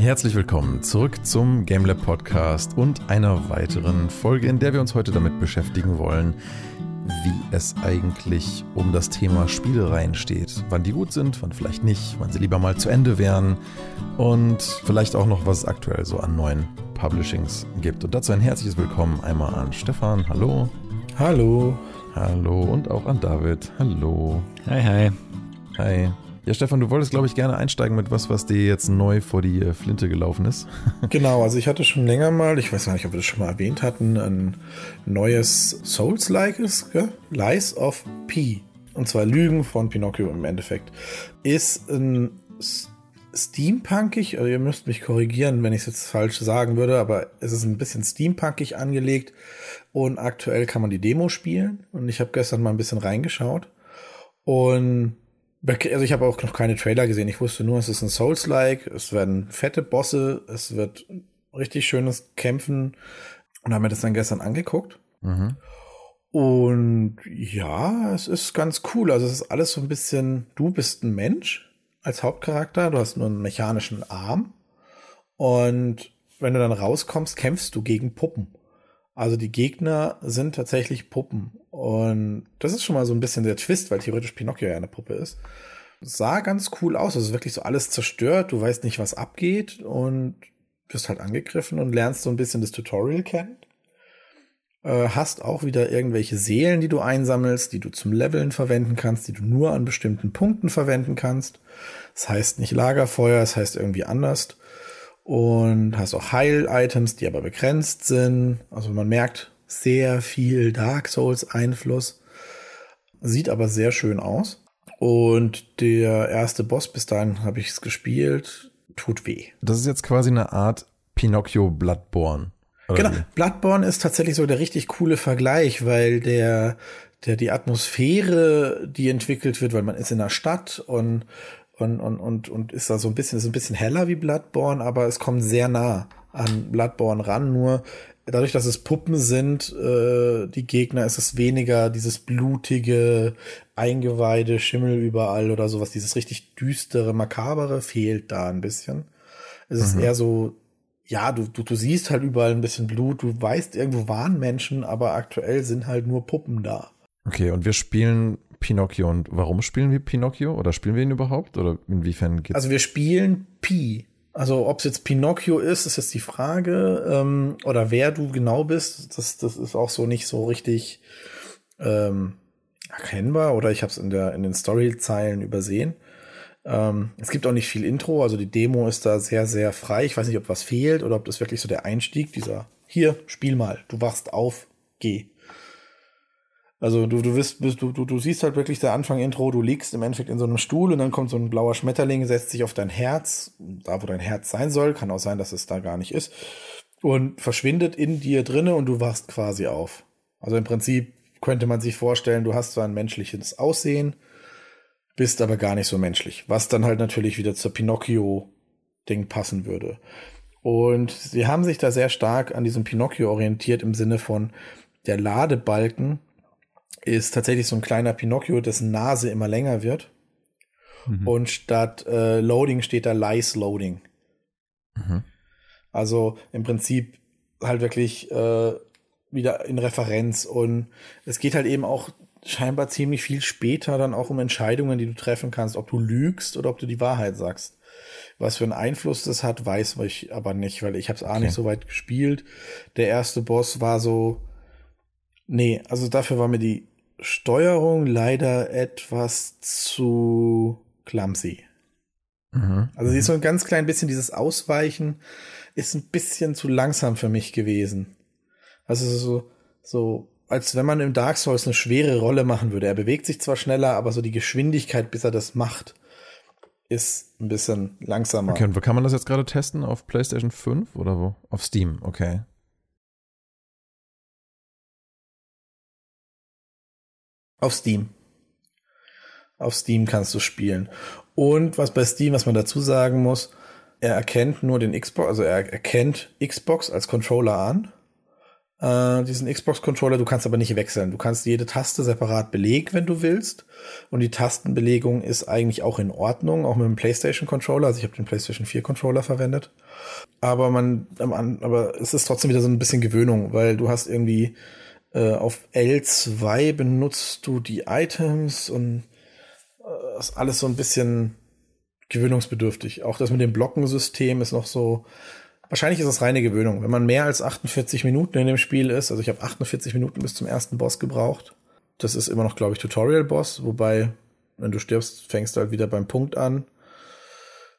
Herzlich willkommen zurück zum GameLab Podcast und einer weiteren Folge, in der wir uns heute damit beschäftigen wollen, wie es eigentlich um das Thema Spielereien steht. Wann die gut sind, wann vielleicht nicht, wann sie lieber mal zu Ende wären und vielleicht auch noch, was es aktuell so an neuen Publishings gibt. Und dazu ein herzliches Willkommen einmal an Stefan. Hallo. Hallo. Hallo und auch an David. Hallo. Hi, hi. Hi. Ja, Stefan, du wolltest, glaube ich, gerne einsteigen mit was, was dir jetzt neu vor die äh, Flinte gelaufen ist. genau, also ich hatte schon länger mal, ich weiß gar nicht, ob wir das schon mal erwähnt hatten, ein neues Souls-likes? Lies of P. Und zwar Lügen von Pinocchio im Endeffekt. Ist ein steampunkig, also ihr müsst mich korrigieren, wenn ich es jetzt falsch sagen würde, aber es ist ein bisschen steampunkig angelegt und aktuell kann man die Demo spielen und ich habe gestern mal ein bisschen reingeschaut und also ich habe auch noch keine Trailer gesehen. Ich wusste nur, es ist ein Souls-like, es werden fette Bosse, es wird richtig schönes Kämpfen und haben mir das dann gestern angeguckt. Mhm. Und ja, es ist ganz cool. Also es ist alles so ein bisschen, du bist ein Mensch als Hauptcharakter, du hast nur einen mechanischen Arm und wenn du dann rauskommst, kämpfst du gegen Puppen. Also die Gegner sind tatsächlich Puppen. Und das ist schon mal so ein bisschen der Twist, weil theoretisch Pinocchio ja eine Puppe ist. Sah ganz cool aus. Es ist wirklich so alles zerstört. Du weißt nicht, was abgeht und wirst halt angegriffen und lernst so ein bisschen das Tutorial kennen. Äh, hast auch wieder irgendwelche Seelen, die du einsammelst, die du zum Leveln verwenden kannst, die du nur an bestimmten Punkten verwenden kannst. Das heißt nicht Lagerfeuer, das heißt irgendwie anders und hast auch Heil-Items, die aber begrenzt sind. Also man merkt sehr viel Dark Souls-Einfluss. Sieht aber sehr schön aus. Und der erste Boss, bis dahin habe ich es gespielt, tut weh. Das ist jetzt quasi eine Art Pinocchio Bloodborne. Genau, wie? Bloodborne ist tatsächlich so der richtig coole Vergleich, weil der, der die Atmosphäre, die entwickelt wird, weil man ist in der Stadt und und, und, und, und ist da so ein bisschen, ist ein bisschen heller wie Bloodborne, aber es kommt sehr nah an Bloodborne ran. Nur dadurch, dass es Puppen sind, äh, die Gegner, ist es weniger dieses blutige Eingeweide, Schimmel überall oder sowas. Dieses richtig düstere, makabere fehlt da ein bisschen. Es mhm. ist eher so, ja, du, du, du siehst halt überall ein bisschen Blut, du weißt, irgendwo waren Menschen, aber aktuell sind halt nur Puppen da. Okay, und wir spielen Pinocchio. Und warum spielen wir Pinocchio? Oder spielen wir ihn überhaupt? Oder inwiefern geht's? Also wir spielen Pi. Also ob es jetzt Pinocchio ist, ist jetzt die Frage. Ähm, oder wer du genau bist, das, das ist auch so nicht so richtig ähm, erkennbar. Oder ich habe es in, in den Storyzeilen übersehen. Ähm, es gibt auch nicht viel Intro, also die Demo ist da sehr, sehr frei. Ich weiß nicht, ob was fehlt oder ob das wirklich so der Einstieg, dieser, hier, spiel mal, du wachst auf, geh. Also du, du, wirst, du, du, du siehst halt wirklich der Anfang-Intro, du liegst im Endeffekt in so einem Stuhl und dann kommt so ein blauer Schmetterling, setzt sich auf dein Herz, da wo dein Herz sein soll, kann auch sein, dass es da gar nicht ist, und verschwindet in dir drinne und du wachst quasi auf. Also im Prinzip könnte man sich vorstellen, du hast zwar ein menschliches Aussehen, bist aber gar nicht so menschlich, was dann halt natürlich wieder zur Pinocchio-Ding passen würde. Und sie haben sich da sehr stark an diesem Pinocchio orientiert im Sinne von der Ladebalken ist tatsächlich so ein kleiner Pinocchio, dessen Nase immer länger wird. Mhm. Und statt äh, Loading steht da Lice Loading. Mhm. Also im Prinzip halt wirklich äh, wieder in Referenz. Und es geht halt eben auch scheinbar ziemlich viel später dann auch um Entscheidungen, die du treffen kannst, ob du lügst oder ob du die Wahrheit sagst. Was für einen Einfluss das hat, weiß ich aber nicht, weil ich habe es auch okay. nicht so weit gespielt. Der erste Boss war so, nee, also dafür war mir die Steuerung leider etwas zu clumsy. Mhm. Also sie ist so ein ganz klein bisschen dieses Ausweichen ist ein bisschen zu langsam für mich gewesen. Also so, so, als wenn man im Dark Souls eine schwere Rolle machen würde. Er bewegt sich zwar schneller, aber so die Geschwindigkeit, bis er das macht, ist ein bisschen langsamer. Okay, und wo kann man das jetzt gerade testen? Auf PlayStation 5 oder wo? Auf Steam, okay. Auf Steam. Auf Steam kannst du spielen. Und was bei Steam, was man dazu sagen muss, er erkennt nur den Xbox, also er erkennt Xbox als Controller an, äh, diesen Xbox-Controller. Du kannst aber nicht wechseln. Du kannst jede Taste separat belegen, wenn du willst. Und die Tastenbelegung ist eigentlich auch in Ordnung, auch mit dem PlayStation-Controller. Also ich habe den PlayStation 4-Controller verwendet. Aber man, aber es ist trotzdem wieder so ein bisschen Gewöhnung, weil du hast irgendwie äh, auf L2 benutzt du die Items und äh, ist alles so ein bisschen gewöhnungsbedürftig. Auch das mit dem Blockensystem ist noch so, Wahrscheinlich ist es reine Gewöhnung. Wenn man mehr als 48 Minuten in dem Spiel ist, also ich habe 48 Minuten bis zum ersten Boss gebraucht. Das ist immer noch, glaube ich, Tutorial-Boss, wobei, wenn du stirbst, fängst du halt wieder beim Punkt an,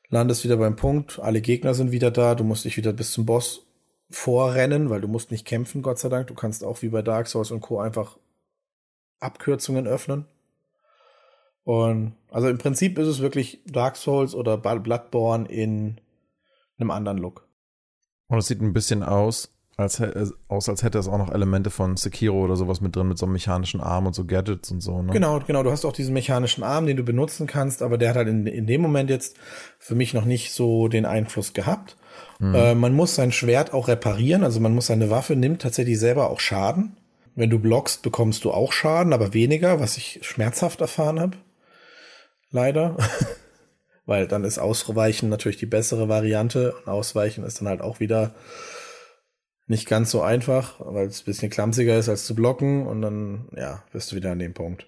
landest wieder beim Punkt, alle Gegner sind wieder da, du musst dich wieder bis zum Boss vorrennen, weil du musst nicht kämpfen, Gott sei Dank. Du kannst auch wie bei Dark Souls und Co. einfach Abkürzungen öffnen. Und also im Prinzip ist es wirklich Dark Souls oder Bloodborne in einem anderen Look. Und es sieht ein bisschen aus, als, aus, als hätte es auch noch Elemente von Sekiro oder sowas mit drin, mit so einem mechanischen Arm und so Gadgets und so. Ne? Genau, genau. Du hast auch diesen mechanischen Arm, den du benutzen kannst, aber der hat halt in, in dem Moment jetzt für mich noch nicht so den Einfluss gehabt. Mhm. Äh, man muss sein Schwert auch reparieren, also man muss seine Waffe nimmt tatsächlich selber auch Schaden. Wenn du blockst, bekommst du auch Schaden, aber weniger, was ich schmerzhaft erfahren habe. Leider. weil dann ist Ausweichen natürlich die bessere Variante und Ausweichen ist dann halt auch wieder nicht ganz so einfach, weil es ein bisschen klamsiger ist als zu blocken und dann, ja, bist du wieder an dem Punkt.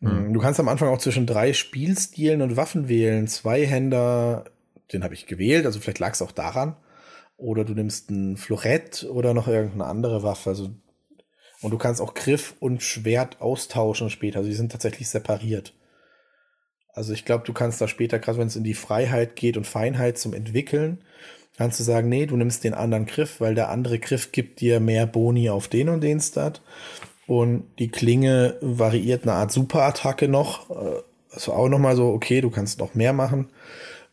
Mhm. Du kannst am Anfang auch zwischen drei Spielstilen und Waffen wählen. Zwei Händer, den habe ich gewählt, also vielleicht lag es auch daran. Oder du nimmst ein Florett oder noch irgendeine andere Waffe. Also, und du kannst auch Griff und Schwert austauschen später. Also die sind tatsächlich separiert. Also ich glaube, du kannst da später, gerade wenn es in die Freiheit geht und Feinheit zum Entwickeln, kannst du sagen, nee, du nimmst den anderen Griff, weil der andere Griff gibt dir mehr Boni auf den und den Stat. Und die Klinge variiert eine Art Superattacke noch. Also auch nochmal so, okay, du kannst noch mehr machen.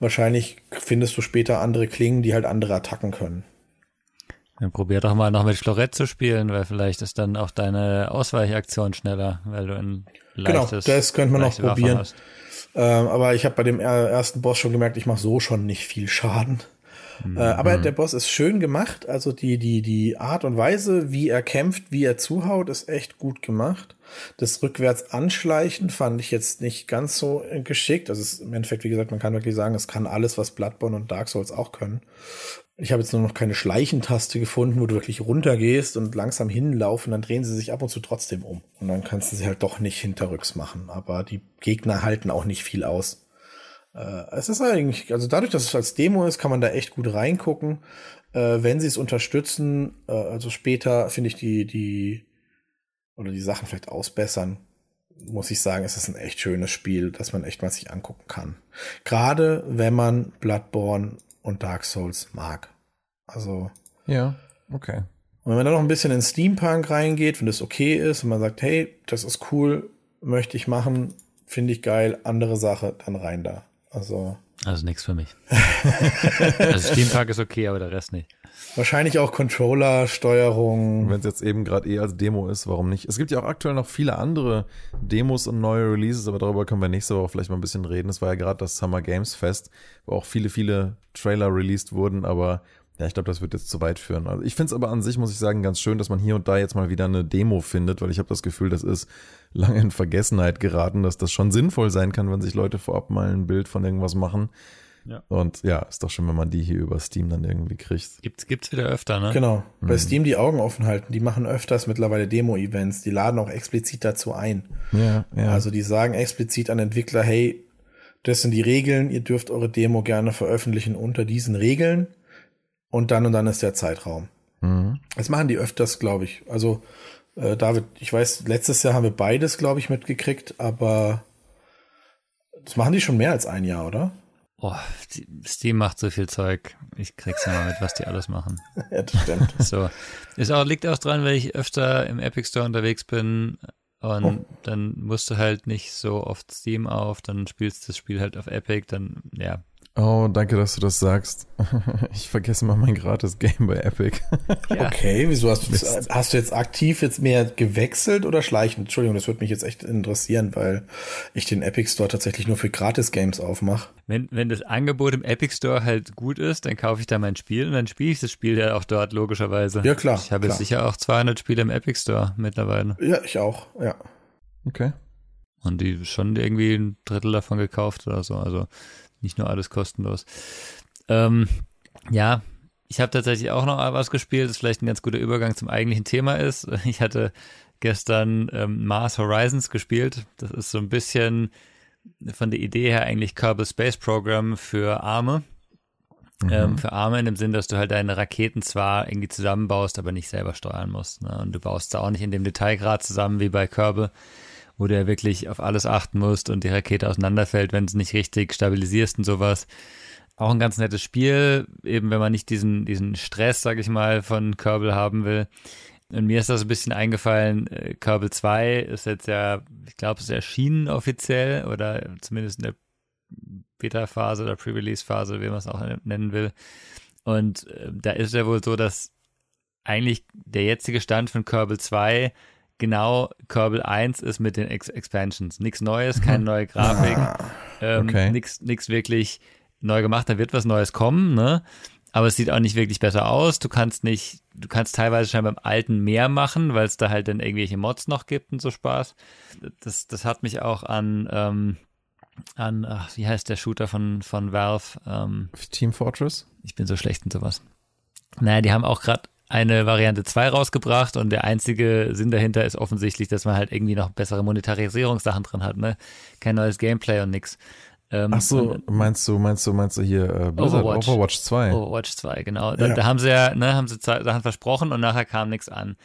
Wahrscheinlich findest du später andere Klingen, die halt andere Attacken können. Dann probier doch mal noch mit Florett zu spielen, weil vielleicht ist dann auch deine Ausweichaktion schneller, weil du ein genau, leichtes Genau, das könnte man noch probieren. Ähm, aber ich habe bei dem ersten Boss schon gemerkt, ich mache so schon nicht viel Schaden. Mhm. Äh, aber der Boss ist schön gemacht. Also die, die, die Art und Weise, wie er kämpft, wie er zuhaut, ist echt gut gemacht. Das rückwärts anschleichen fand ich jetzt nicht ganz so geschickt. Also es, im Endeffekt, wie gesagt, man kann wirklich sagen, es kann alles, was Bloodborne und Dark Souls auch können. Ich habe jetzt nur noch keine Schleichentaste gefunden, wo du wirklich runtergehst und langsam hinlaufen, dann drehen sie sich ab und zu trotzdem um. Und dann kannst du sie halt doch nicht hinterrücks machen. Aber die Gegner halten auch nicht viel aus. Äh, es ist eigentlich, also dadurch, dass es als Demo ist, kann man da echt gut reingucken. Äh, wenn sie es unterstützen, äh, also später finde ich die, die, oder die Sachen vielleicht ausbessern, muss ich sagen, es ist ein echt schönes Spiel, das man echt mal sich angucken kann. Gerade wenn man Bloodborne und Dark Souls mag. Also. Ja, okay. Und wenn man dann noch ein bisschen in Steampunk reingeht, wenn das okay ist und man sagt, hey, das ist cool, möchte ich machen, finde ich geil, andere Sache, dann rein da. Also. Also nichts für mich. also Steampunk ist okay, aber der Rest nicht. Wahrscheinlich auch Controller, Steuerung. Wenn es jetzt eben gerade eh als Demo ist, warum nicht? Es gibt ja auch aktuell noch viele andere Demos und neue Releases, aber darüber können wir nächste Woche vielleicht mal ein bisschen reden. Es war ja gerade das Summer Games Fest, wo auch viele, viele Trailer released wurden, aber ja, ich glaube, das wird jetzt zu weit führen. Also ich finde es aber an sich, muss ich sagen, ganz schön, dass man hier und da jetzt mal wieder eine Demo findet, weil ich habe das Gefühl, das ist lange in Vergessenheit geraten, dass das schon sinnvoll sein kann, wenn sich Leute vorab mal ein Bild von irgendwas machen ja. Und ja, ist doch schön, wenn man die hier über Steam dann irgendwie kriegt. Gibt's, gibt's wieder öfter, ne? Genau. Mhm. Bei Steam die Augen offen halten. Die machen öfters mittlerweile Demo-Events. Die laden auch explizit dazu ein. Ja, ja. Also die sagen explizit an Entwickler, hey, das sind die Regeln. Ihr dürft eure Demo gerne veröffentlichen unter diesen Regeln. Und dann und dann ist der Zeitraum. Mhm. Das machen die öfters, glaube ich. Also, äh, David, ich weiß, letztes Jahr haben wir beides, glaube ich, mitgekriegt, aber das machen die schon mehr als ein Jahr, oder? Boah, Steam macht so viel Zeug. Ich krieg's mal mit, was die alles machen. ja, das stimmt. So. Ist auch, liegt auch dran, weil ich öfter im Epic Store unterwegs bin und oh. dann musst du halt nicht so oft Steam auf, dann spielst du das Spiel halt auf Epic, dann, ja, Oh, danke, dass du das sagst. Ich vergesse mal mein gratis Game bei Epic. Ja. Okay, wieso hast du, hast du jetzt aktiv jetzt mehr gewechselt oder schleichend? Entschuldigung, das würde mich jetzt echt interessieren, weil ich den Epic Store tatsächlich nur für gratis Games aufmache. Wenn, wenn das Angebot im Epic Store halt gut ist, dann kaufe ich da mein Spiel und dann spiele ich das Spiel ja auch dort, logischerweise. Ja, klar. Ich habe klar. sicher auch 200 Spiele im Epic Store mittlerweile. Ja, ich auch, ja. Okay. Und die schon irgendwie ein Drittel davon gekauft oder so. Also nicht nur alles kostenlos. Ähm, ja, ich habe tatsächlich auch noch was gespielt, das vielleicht ein ganz guter Übergang zum eigentlichen Thema ist. Ich hatte gestern ähm, Mars Horizons gespielt. Das ist so ein bisschen von der Idee her eigentlich Kerbal Space Program für Arme. Mhm. Ähm, für Arme in dem Sinn, dass du halt deine Raketen zwar irgendwie zusammenbaust, aber nicht selber steuern musst. Ne? Und du baust da auch nicht in dem Detailgrad zusammen wie bei Kerbal wo du ja wirklich auf alles achten musst und die Rakete auseinanderfällt, wenn es nicht richtig stabilisierst und sowas. Auch ein ganz nettes Spiel, eben wenn man nicht diesen, diesen Stress, sag ich mal, von Kerbal haben will. Und mir ist das ein bisschen eingefallen, äh, Kerbal 2 ist jetzt ja, ich glaube, es ist erschienen offiziell oder zumindest in der Beta-Phase oder Pre-Release-Phase, wie man es auch nennen will. Und äh, da ist ja wohl so, dass eigentlich der jetzige Stand von Kerbal 2 genau Kerbal 1 ist mit den Ex Expansions. Nichts Neues, keine neue Grafik, ähm, Okay. nichts nix wirklich neu gemacht. Da wird was Neues kommen, ne? Aber es sieht auch nicht wirklich besser aus. Du kannst nicht, du kannst teilweise schon beim alten mehr machen, weil es da halt dann irgendwelche Mods noch gibt und so Spaß. Das, das hat mich auch an, ähm, an, ach, wie heißt der Shooter von, von Valve? Ähm, Team Fortress? ich bin so schlecht in sowas. Naja, die haben auch gerade eine Variante 2 rausgebracht und der einzige Sinn dahinter ist offensichtlich, dass man halt irgendwie noch bessere Monetarisierungssachen drin hat, ne? Kein neues Gameplay und nix. Ähm, Ach so, meinst du, meinst du, meinst du hier äh, Blizzard, Overwatch. Overwatch 2? Overwatch 2, genau. Da, Ja. da haben sie ja, ne, haben sie Sachen versprochen und nachher kam nichts an.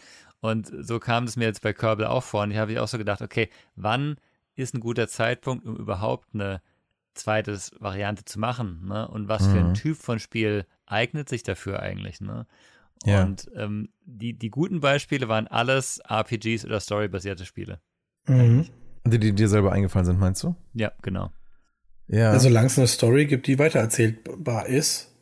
Und so kam es mir jetzt bei Kerbal auch vor. Und ich habe ich auch so gedacht, okay, wann ist ein guter Zeitpunkt, um überhaupt eine zweite Variante zu machen? Ne? Und was für Mhm. ein Typ von Spiel eignet sich dafür eigentlich? Ne? Ja. Und ähm, die, die guten Beispiele waren alles RPGs oder storybasierte Spiele. Mhm. Die, die dir selber eingefallen sind, meinst du? Ja, genau. Ja. Also solange es eine Story gibt, die weitererzählbar ist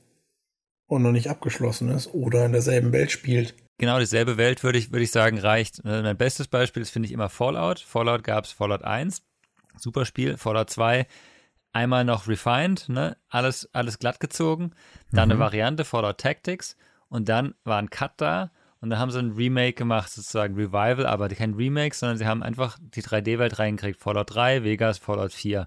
und noch nicht abgeschlossen ist oder in derselben Welt spielt. Genau dieselbe Welt, würde ich, würde ich sagen, reicht. Äh, Mein bestes Beispiel ist, finde ich, immer Fallout. Fallout gab es Fallout 1, super Spiel. Fallout 2, einmal noch refined, ne? alles, alles glatt gezogen. Dann Mhm. eine Variante, Fallout Tactics. Und dann war ein Cut da. Und da haben sie ein Remake gemacht, sozusagen Revival, aber kein Remake, sondern sie haben einfach die 3D-Welt reingekriegt. Fallout 3, Vegas, Fallout 4.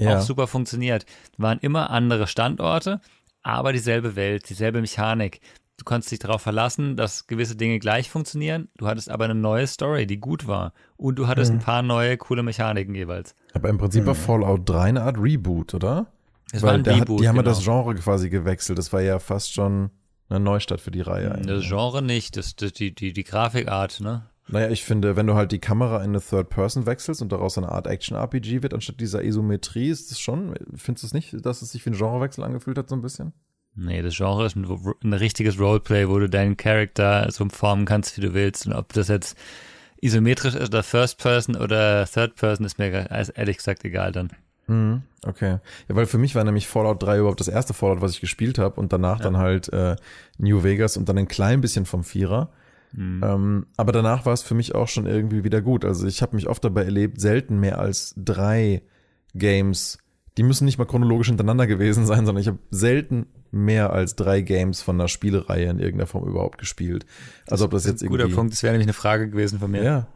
ja. Auch super funktioniert. Waren immer andere Standorte, aber dieselbe Welt, dieselbe Mechanik. Du konntest dich darauf verlassen, dass gewisse Dinge gleich funktionieren. Du hattest aber eine neue Story, die gut war. Und du hattest Mhm. ein paar neue, coole Mechaniken jeweils. Aber im Prinzip war Fallout 3 eine Art Reboot, oder? Es Weil war ein der Reboot, Hat, die haben ja genau. das Genre quasi gewechselt. Das war ja fast schon eine Neustart für die Reihe. Das eigentlich. Genre nicht, das, das, die, die, die Grafikart, ne? Naja, ich finde, wenn du halt die Kamera in eine Third Person wechselst und daraus eine Art Action-RPG wird, anstatt dieser Isometrie, ist das schon, findest du es nicht, dass es sich wie ein Genrewechsel angefühlt hat, so ein bisschen? Nee, das Genre ist ein, ein richtiges Roleplay, wo du deinen Charakter so formen kannst, wie du willst. Und ob das jetzt isometrisch ist oder First Person oder Third Person, ist mir ehrlich gesagt egal dann. Mhm, okay. Ja, weil für mich war nämlich Fallout 3 überhaupt das erste Fallout, was ich gespielt habe und danach Ja. dann halt äh, New Vegas und dann ein klein bisschen vom Vierer. Mhm. Ähm, aber danach war es für mich auch schon irgendwie wieder gut. Also ich habe mich oft dabei erlebt, selten mehr als drei Games, die müssen nicht mal chronologisch hintereinander gewesen sein, sondern ich habe selten mehr als drei Games von einer Spielereihe in irgendeiner Form überhaupt gespielt. Also ob das jetzt irgendwie Guter Punkt, das wäre nämlich eine Frage gewesen von mir. ja.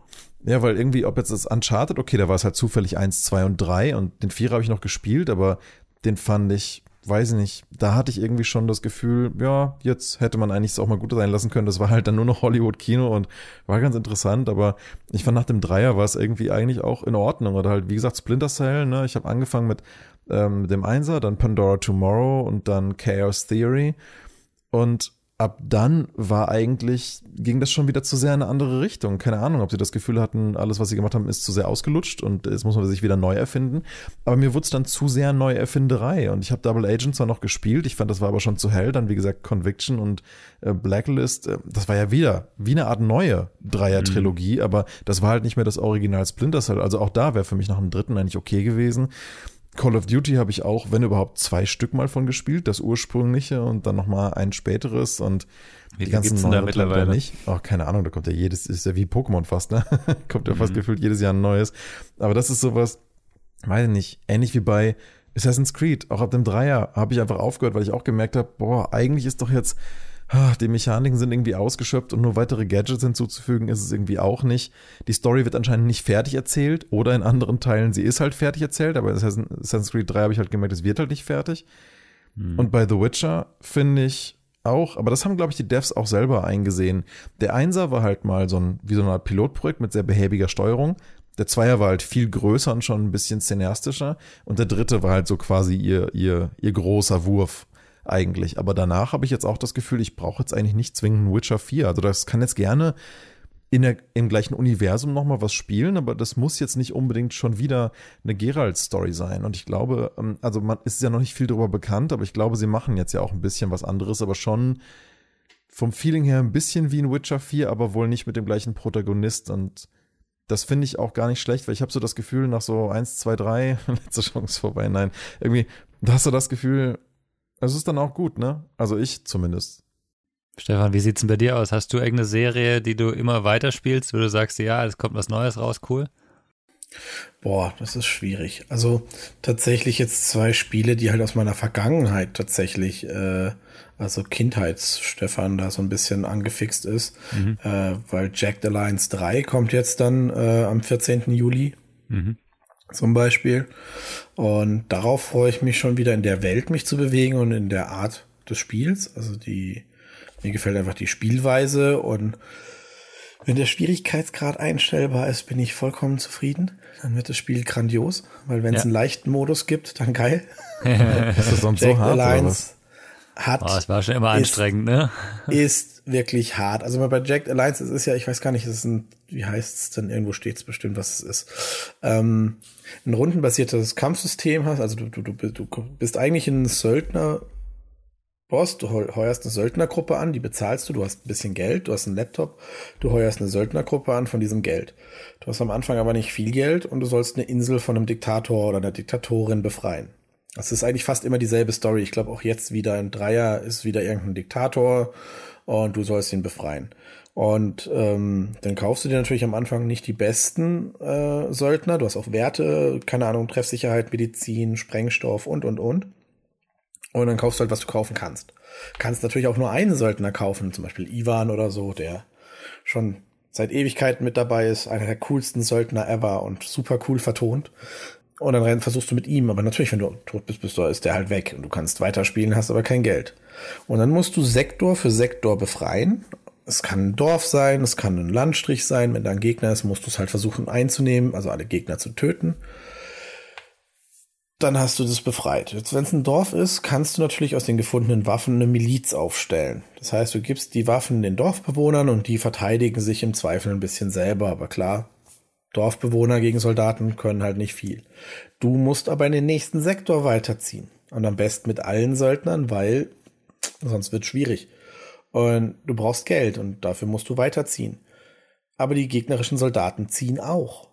Ja, weil irgendwie, ob jetzt das Uncharted, okay, da war es halt zufällig eins, zwei und drei und den Vierer habe ich noch gespielt, aber den fand ich, weiß ich nicht, da hatte ich irgendwie schon das Gefühl, ja, jetzt hätte man eigentlich es auch mal gut sein lassen können. Das war halt dann nur noch Hollywood-Kino und war ganz interessant, aber ich fand nach dem Dreier war es irgendwie eigentlich auch in Ordnung. Oder halt, wie gesagt, Splinter Cell, ne? Ich habe angefangen mit ähm, dem Einser, dann Pandora Tomorrow und dann Chaos Theory. Und ab dann war eigentlich, ging das schon wieder zu sehr in eine andere Richtung. Keine Ahnung, ob sie das Gefühl hatten, alles, was sie gemacht haben, ist zu sehr ausgelutscht und jetzt muss man sich wieder neu erfinden. Aber mir wurde es dann zu sehr Neuerfinderei und ich habe Double Agent zwar noch gespielt, ich fand, das war aber schon zu hell. Dann, wie gesagt, Conviction und äh, Blacklist, äh, das war ja wieder wie eine Art neue Dreier-Trilogie, aber das war halt nicht mehr das Original Splinter Cell. Also auch da wäre für mich nach dem dritten eigentlich okay gewesen. Call of Duty habe ich auch, wenn überhaupt, zwei Stück mal von gespielt. Das ursprüngliche und dann nochmal ein späteres und wie die ganzen gibt's da mittlerweile nicht. Oh, keine Ahnung, da kommt ja jedes, ist ja wie Pokémon fast, ne? kommt ja fast mhm. gefühlt jedes Jahr ein neues. Aber das ist sowas, weiß ich nicht, ähnlich wie bei Assassin's Creed. Auch ab dem Dreier habe ich einfach aufgehört, weil ich auch gemerkt habe, boah, eigentlich ist doch jetzt die Mechaniken sind irgendwie ausgeschöpft und nur weitere Gadgets hinzuzufügen ist es irgendwie auch nicht. Die Story wird anscheinend nicht fertig erzählt oder in anderen Teilen, sie ist halt fertig erzählt, aber in Assassin's Creed 3 habe ich halt gemerkt, es wird halt nicht fertig. Hm. Und bei The Witcher finde ich auch, aber das haben, glaube ich, die Devs auch selber eingesehen. Der Einser war halt mal so ein, wie so eine Art Pilotprojekt mit sehr behäbiger Steuerung. Der Zweier war halt viel größer und schon ein bisschen szenastischer. Und der dritte war halt so quasi ihr, ihr, ihr großer Wurf eigentlich. Aber danach habe ich jetzt auch das Gefühl, ich brauche jetzt eigentlich nicht zwingend Witcher 4. Also das kann jetzt gerne in der, im gleichen Universum nochmal was spielen, aber das muss jetzt nicht unbedingt schon wieder eine Geralt-Story sein. Und ich glaube, ähm, also man ist ja noch nicht viel darüber bekannt, aber ich glaube, sie machen jetzt ja auch ein bisschen was anderes, aber schon vom Feeling her ein bisschen wie in Witcher 4, aber wohl nicht mit dem gleichen Protagonist. Und das finde ich auch gar nicht schlecht, weil ich habe so das Gefühl, nach so 1, 2, 3, letzte Chance vorbei, nein, irgendwie, da hast du das Gefühl, es ist dann auch gut, ne? Also ich zumindest. Stefan, wie sieht's denn bei dir aus? Hast du irgendeine Serie, die du immer weiterspielst, wo du sagst, ja, es kommt was Neues raus, cool? Boah, das ist schwierig. Also tatsächlich jetzt zwei Spiele, die halt aus meiner Vergangenheit tatsächlich, äh, also Kindheits-Stefan da so ein bisschen angefixt ist, mhm. äh, weil Jack the Lions 3 kommt jetzt dann äh, am 14. Juli. Mhm zum Beispiel. Und darauf freue ich mich schon wieder in der Welt, mich zu bewegen und in der Art des Spiels. Also die, mir gefällt einfach die Spielweise und wenn der Schwierigkeitsgrad einstellbar ist, bin ich vollkommen zufrieden. Dann wird das Spiel grandios, weil wenn es ja. einen leichten Modus gibt, dann geil. ist das sonst Jack so hart? Alliance hat. Oh, es war schon immer anstrengend, ne? Ist wirklich hart. Also bei Jack Alliance, es ist ja, ich weiß gar nicht, es ist ein, wie heißt es denn? Irgendwo steht es bestimmt, was es ist. Ähm, ein rundenbasiertes Kampfsystem hast, also du, du, du, du bist eigentlich ein Söldner, Boss, du heuerst eine Söldnergruppe an, die bezahlst du, du hast ein bisschen Geld, du hast einen Laptop, du heuerst eine Söldnergruppe an von diesem Geld. Du hast am Anfang aber nicht viel Geld und du sollst eine Insel von einem Diktator oder einer Diktatorin befreien. Das ist eigentlich fast immer dieselbe Story. Ich glaube auch jetzt wieder ein Dreier ist wieder irgendein Diktator und du sollst ihn befreien. Und ähm, dann kaufst du dir natürlich am Anfang nicht die besten äh, Söldner. Du hast auch Werte, keine Ahnung, Treffsicherheit, Medizin, Sprengstoff und, und, und. Und dann kaufst du halt, was du kaufen kannst. Kannst natürlich auch nur einen Söldner kaufen, zum Beispiel Ivan oder so, der schon seit Ewigkeiten mit dabei ist, einer der coolsten Söldner ever und super cool vertont. Und dann versuchst du mit ihm, aber natürlich, wenn du tot bist, bist du, ist der halt weg und du kannst weiterspielen, hast aber kein Geld. Und dann musst du Sektor für Sektor befreien es kann ein Dorf sein, es kann ein Landstrich sein. Wenn da ein Gegner ist, musst du es halt versuchen einzunehmen, also alle Gegner zu töten. Dann hast du das befreit. Jetzt, wenn es ein Dorf ist, kannst du natürlich aus den gefundenen Waffen eine Miliz aufstellen. Das heißt, du gibst die Waffen den Dorfbewohnern und die verteidigen sich im Zweifel ein bisschen selber. Aber klar, Dorfbewohner gegen Soldaten können halt nicht viel. Du musst aber in den nächsten Sektor weiterziehen. Und am besten mit allen Söldnern, weil sonst wird schwierig. Und du brauchst Geld und dafür musst du weiterziehen. Aber die gegnerischen Soldaten ziehen auch.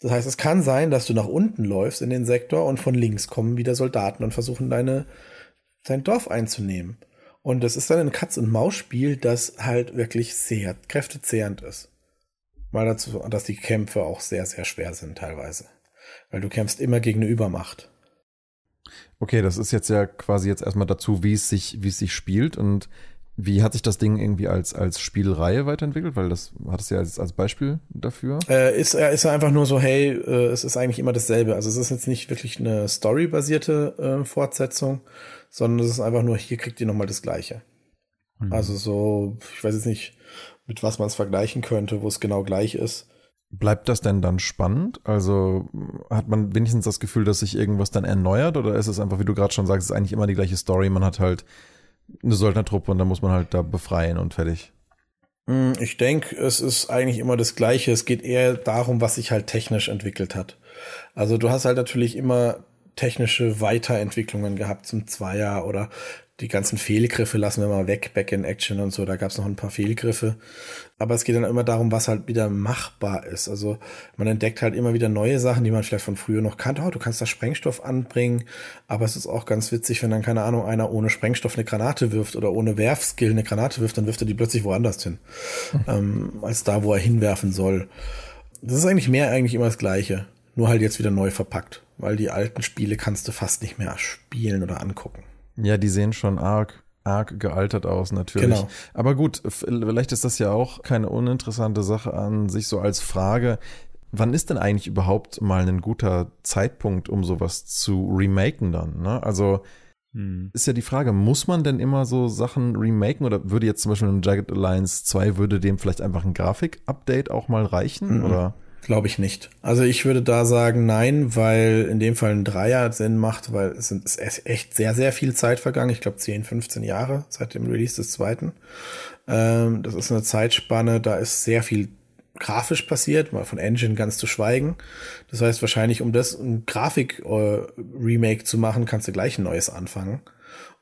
Das heißt, es kann sein, dass du nach unten läufst in den Sektor und von links kommen wieder Soldaten und versuchen deine, dein Dorf einzunehmen. Und das ist dann ein Katz-und-Maus-Spiel, das halt wirklich sehr kräftezehrend ist. Mal dazu, dass die Kämpfe auch sehr, sehr schwer sind teilweise. Weil du kämpfst immer gegen eine Übermacht. Okay, das ist jetzt ja quasi jetzt erstmal dazu, wie es sich, wie es sich spielt und wie hat sich das Ding irgendwie als, als Spielreihe weiterentwickelt? Weil das hat es ja als, als Beispiel dafür. Äh, ist, äh, ist einfach nur so, hey, äh, es ist eigentlich immer dasselbe. Also es ist jetzt nicht wirklich eine storybasierte äh, Fortsetzung, sondern es ist einfach nur, hier kriegt ihr nochmal das Gleiche. Mhm. Also so, ich weiß jetzt nicht, mit was man es vergleichen könnte, wo es genau gleich ist. Bleibt das denn dann spannend? Also hat man wenigstens das Gefühl, dass sich irgendwas dann erneuert oder ist es einfach, wie du gerade schon sagst, ist eigentlich immer die gleiche Story, man hat halt eine Söldnertruppe und dann muss man halt da befreien und fertig. Hm, ich denke, es ist eigentlich immer das Gleiche. Es geht eher darum, was sich halt technisch entwickelt hat. Also du hast halt natürlich immer technische Weiterentwicklungen gehabt zum Zweier oder die ganzen Fehlgriffe lassen wir mal weg, Back-in-Action und so, da gab es noch ein paar Fehlgriffe. Aber es geht dann immer darum, was halt wieder machbar ist. Also man entdeckt halt immer wieder neue Sachen, die man vielleicht von früher noch kannte. Oh, du kannst da Sprengstoff anbringen, aber es ist auch ganz witzig, wenn dann, keine Ahnung, einer ohne Sprengstoff eine Granate wirft oder ohne Werfskill eine Granate wirft, dann wirft er die plötzlich woanders hin, ähm, als da, wo er hinwerfen soll. Das ist eigentlich mehr eigentlich immer das Gleiche, nur halt jetzt wieder neu verpackt, weil die alten Spiele kannst du fast nicht mehr spielen oder angucken. Ja, die sehen schon arg, arg gealtert aus, natürlich. Genau. Aber gut, vielleicht ist das ja auch keine uninteressante Sache an sich so als Frage. Wann ist denn eigentlich überhaupt mal ein guter Zeitpunkt, um sowas zu remaken dann? Ne? Also hm. ist ja die Frage, muss man denn immer so Sachen remaken oder würde jetzt zum Beispiel im Jagged Alliance 2, würde dem vielleicht einfach ein Grafik-Update auch mal reichen? Mhm. Oder? Glaube ich nicht. Also ich würde da sagen nein, weil in dem Fall ein Dreier Sinn macht, weil es ist echt sehr, sehr viel Zeit vergangen. Ich glaube 10, 15 Jahre seit dem Release des zweiten. Ähm, das ist eine Zeitspanne, da ist sehr viel grafisch passiert, mal von Engine ganz zu schweigen. Das heißt wahrscheinlich, um das ein Grafik-Remake äh, zu machen, kannst du gleich ein neues anfangen.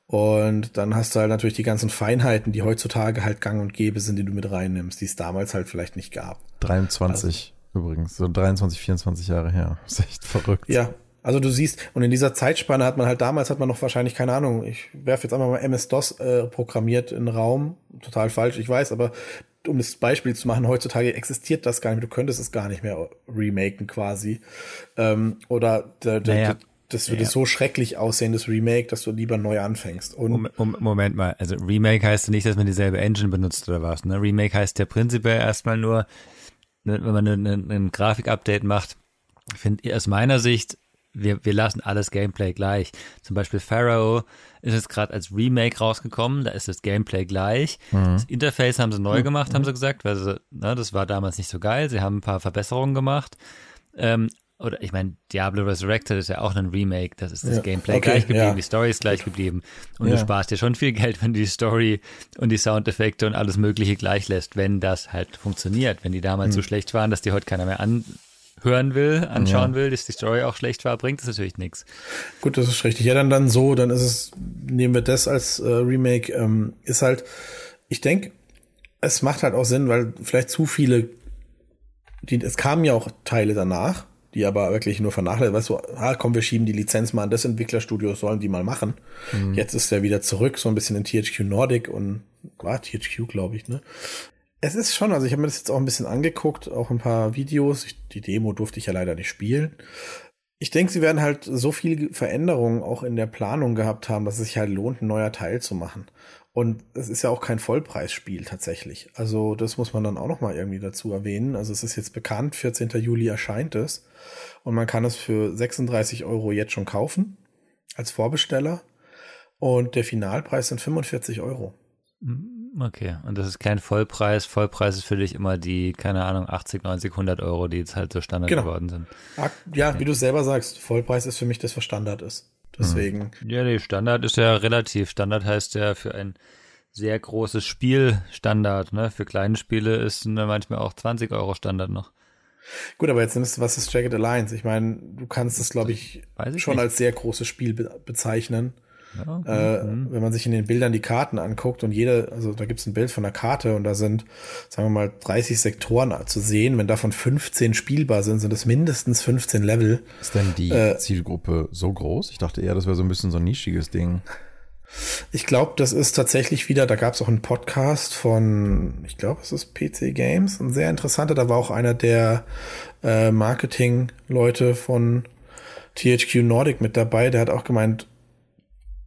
Und dann hast du halt natürlich die ganzen Feinheiten, die heutzutage halt gang und gäbe sind, die du mit reinnimmst, die es damals halt vielleicht nicht gab. 23. Also, übrigens. So 23, 24 Jahre her. Das ist echt verrückt. Ja. Also du siehst, und in dieser Zeitspanne hat man halt damals hat man noch wahrscheinlich keine Ahnung, ich werfe jetzt einfach mal MS-DOS äh, programmiert in den Raum, total falsch, ich weiß, aber um das Beispiel zu machen, heutzutage existiert das gar nicht mehr, du könntest es gar nicht mehr remaken quasi. Ähm, oder der, der, naja. das würde ja. so schrecklich aussehen, das Remake, dass du lieber neu anfängst. Und Moment mal, also Remake heißt ja nicht, dass man dieselbe Engine benutzt oder was. Ne? Remake heißt ja prinzipiell erstmal nur, wenn man ein Grafik-Update macht, finde aus meiner Sicht, wir, wir lassen alles Gameplay gleich. Zum Beispiel Pharaoh ist jetzt gerade als Remake rausgekommen, da ist das Gameplay gleich. Mhm. Das Interface haben sie neu mhm. gemacht, haben sie gesagt, weil sie, ne, das war damals nicht so geil. Sie haben ein paar Verbesserungen gemacht. Ähm, oder ich meine, Diablo Resurrected ist ja auch ein Remake, das ist das ja, Gameplay okay, gleich geblieben, ja. die Story ist gleich geblieben. Und ja. du sparst dir schon viel Geld, wenn du die Story und die Soundeffekte und alles Mögliche gleich lässt, wenn das halt funktioniert. Wenn die damals hm. so schlecht waren, dass die heute keiner mehr anhören will, anschauen will, dass die Story auch schlecht war, bringt das natürlich nichts. Gut, das ist richtig. Ja, dann dann so, dann ist es, nehmen wir das als äh, Remake, ähm, ist halt, ich denke, es macht halt auch Sinn, weil vielleicht zu viele, die, es kamen ja auch Teile danach, die aber wirklich nur vernachlässigen. Weißt du, ah, komm, wir schieben die Lizenz mal an das Entwicklerstudio, sollen die mal machen. Mhm. Jetzt ist er wieder zurück, so ein bisschen in THQ Nordic und war THQ, glaube ich, ne? Es ist schon, also ich habe mir das jetzt auch ein bisschen angeguckt, auch ein paar Videos. Ich, die Demo durfte ich ja leider nicht spielen. Ich denke, sie werden halt so viel Veränderungen auch in der Planung gehabt haben, dass es sich halt lohnt, ein neuer Teil zu machen. Und es ist ja auch kein Vollpreisspiel tatsächlich. Also das muss man dann auch noch mal irgendwie dazu erwähnen. Also es ist jetzt bekannt, 14. Juli erscheint es und man kann es für 36 Euro jetzt schon kaufen als Vorbesteller und der Finalpreis sind 45 Euro. Mm, okay, und das ist kein Vollpreis. Vollpreis ist für dich immer die, keine Ahnung, 80, 90, 100 Euro, die jetzt halt so Standard genau. geworden sind. Ja, okay. wie du selber sagst, Vollpreis ist für mich das, was Standard ist. Deswegen. Ja, nee, Standard ist ja relativ. Standard heißt ja für ein sehr großes Spiel Standard. Ne? Für kleine Spiele ist manchmal auch 20 Euro Standard noch. Gut, aber jetzt nimmst du, was ist Jagged Alliance? Ich meine, du kannst das, glaube ich, ich, schon nicht. als sehr großes Spiel be bezeichnen. Ja, äh, mhm. Wenn man sich in den Bildern die Karten anguckt und jede, also da gibt es ein Bild von der Karte und da sind, sagen wir mal, 30 Sektoren zu sehen. Wenn davon 15 spielbar sind, sind es mindestens 15 Level. Ist denn die äh, Zielgruppe so groß? Ich dachte eher, das wäre so ein bisschen so ein nischiges Ding. Ich glaube, das ist tatsächlich wieder, da gab es auch einen Podcast von, ich glaube, es ist PC Games, ein sehr interessanter, da war auch einer der äh, Marketing-Leute von THQ Nordic mit dabei, der hat auch gemeint,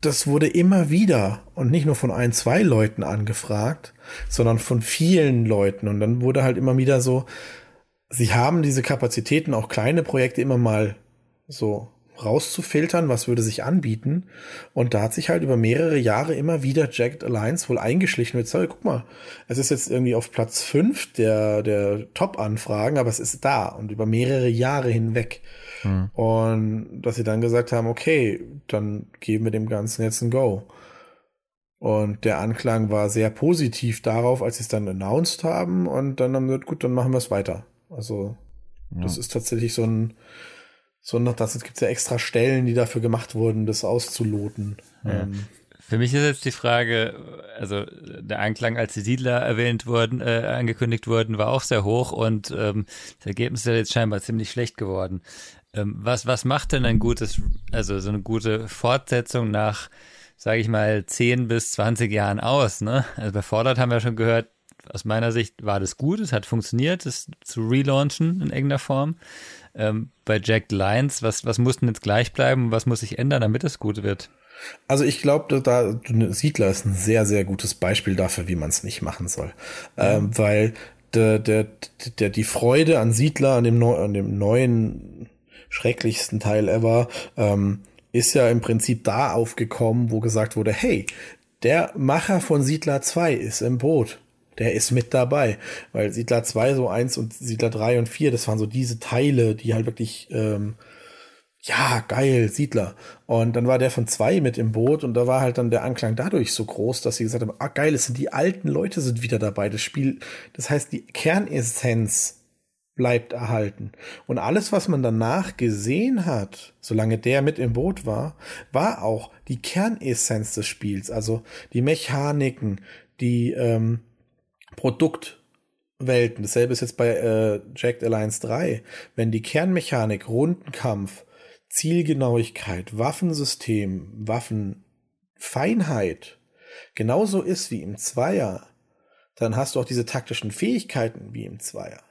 das wurde immer wieder und nicht nur von ein, zwei Leuten angefragt, sondern von vielen Leuten. Und dann wurde halt immer wieder so, sie haben diese Kapazitäten, auch kleine Projekte immer mal so rauszufiltern, was würde sich anbieten. Und da hat sich halt über mehrere Jahre immer wieder Jagged Alliance wohl eingeschlichen mit, sorry, guck mal, es ist jetzt irgendwie auf Platz fünf der, der Top-Anfragen, aber es ist da und über mehrere Jahre hinweg. Mhm. Und dass sie dann gesagt haben, okay, dann geben wir dem Ganzen jetzt ein Go. Und der Anklang war sehr positiv darauf, als sie es dann announced haben. Und dann haben wir gesagt, gut, dann machen wir es weiter. Also, ja. das ist tatsächlich so ein, so noch, das gibt ja extra Stellen, die dafür gemacht wurden, das auszuloten. Ja. Ähm, Für mich ist jetzt die Frage, also der Anklang, als die Siedler erwähnt wurden, äh, angekündigt wurden, war auch sehr hoch und ähm, das Ergebnis ist ja jetzt scheinbar ziemlich schlecht geworden. Ähm, was, was macht denn ein gutes, also so eine gute Fortsetzung nach, sage ich mal, 10 bis 20 Jahren aus? Ne? Also bei Fallout haben wir schon gehört, aus meiner Sicht war das gut, es hat funktioniert, es zu relaunchen in irgendeiner Form. Ähm, bei Jack Lyons, was, was muss denn jetzt gleich bleiben, was muss sich ändern, damit es gut wird? Also ich glaube, da Siedler ist ein sehr, sehr gutes Beispiel dafür, wie man es nicht machen soll. Mhm. Ähm, weil der, der, der, die Freude an Siedler, an dem, Neu an dem neuen, schrecklichsten Teil ever, ähm, ist ja im Prinzip da aufgekommen, wo gesagt wurde, hey, der Macher von Siedler 2 ist im Boot. Der ist mit dabei. Weil Siedler 2, so 1 und Siedler 3 und 4, das waren so diese Teile, die halt wirklich ähm, ja, geil, Siedler. Und dann war der von zwei mit im Boot und da war halt dann der Anklang dadurch so groß, dass sie gesagt haben, ah geil, es sind die alten Leute sind wieder dabei. Das Spiel, das heißt, die Kernessenz bleibt erhalten. Und alles, was man danach gesehen hat, solange der mit im Boot war, war auch die Kernessenz des Spiels. Also die Mechaniken, die ähm, Produktwelten. Dasselbe ist jetzt bei äh, Jacked Alliance 3. Wenn die Kernmechanik, Rundenkampf, Zielgenauigkeit, Waffensystem, Waffenfeinheit genauso ist wie im Zweier, dann hast du auch diese taktischen Fähigkeiten wie im Zweier.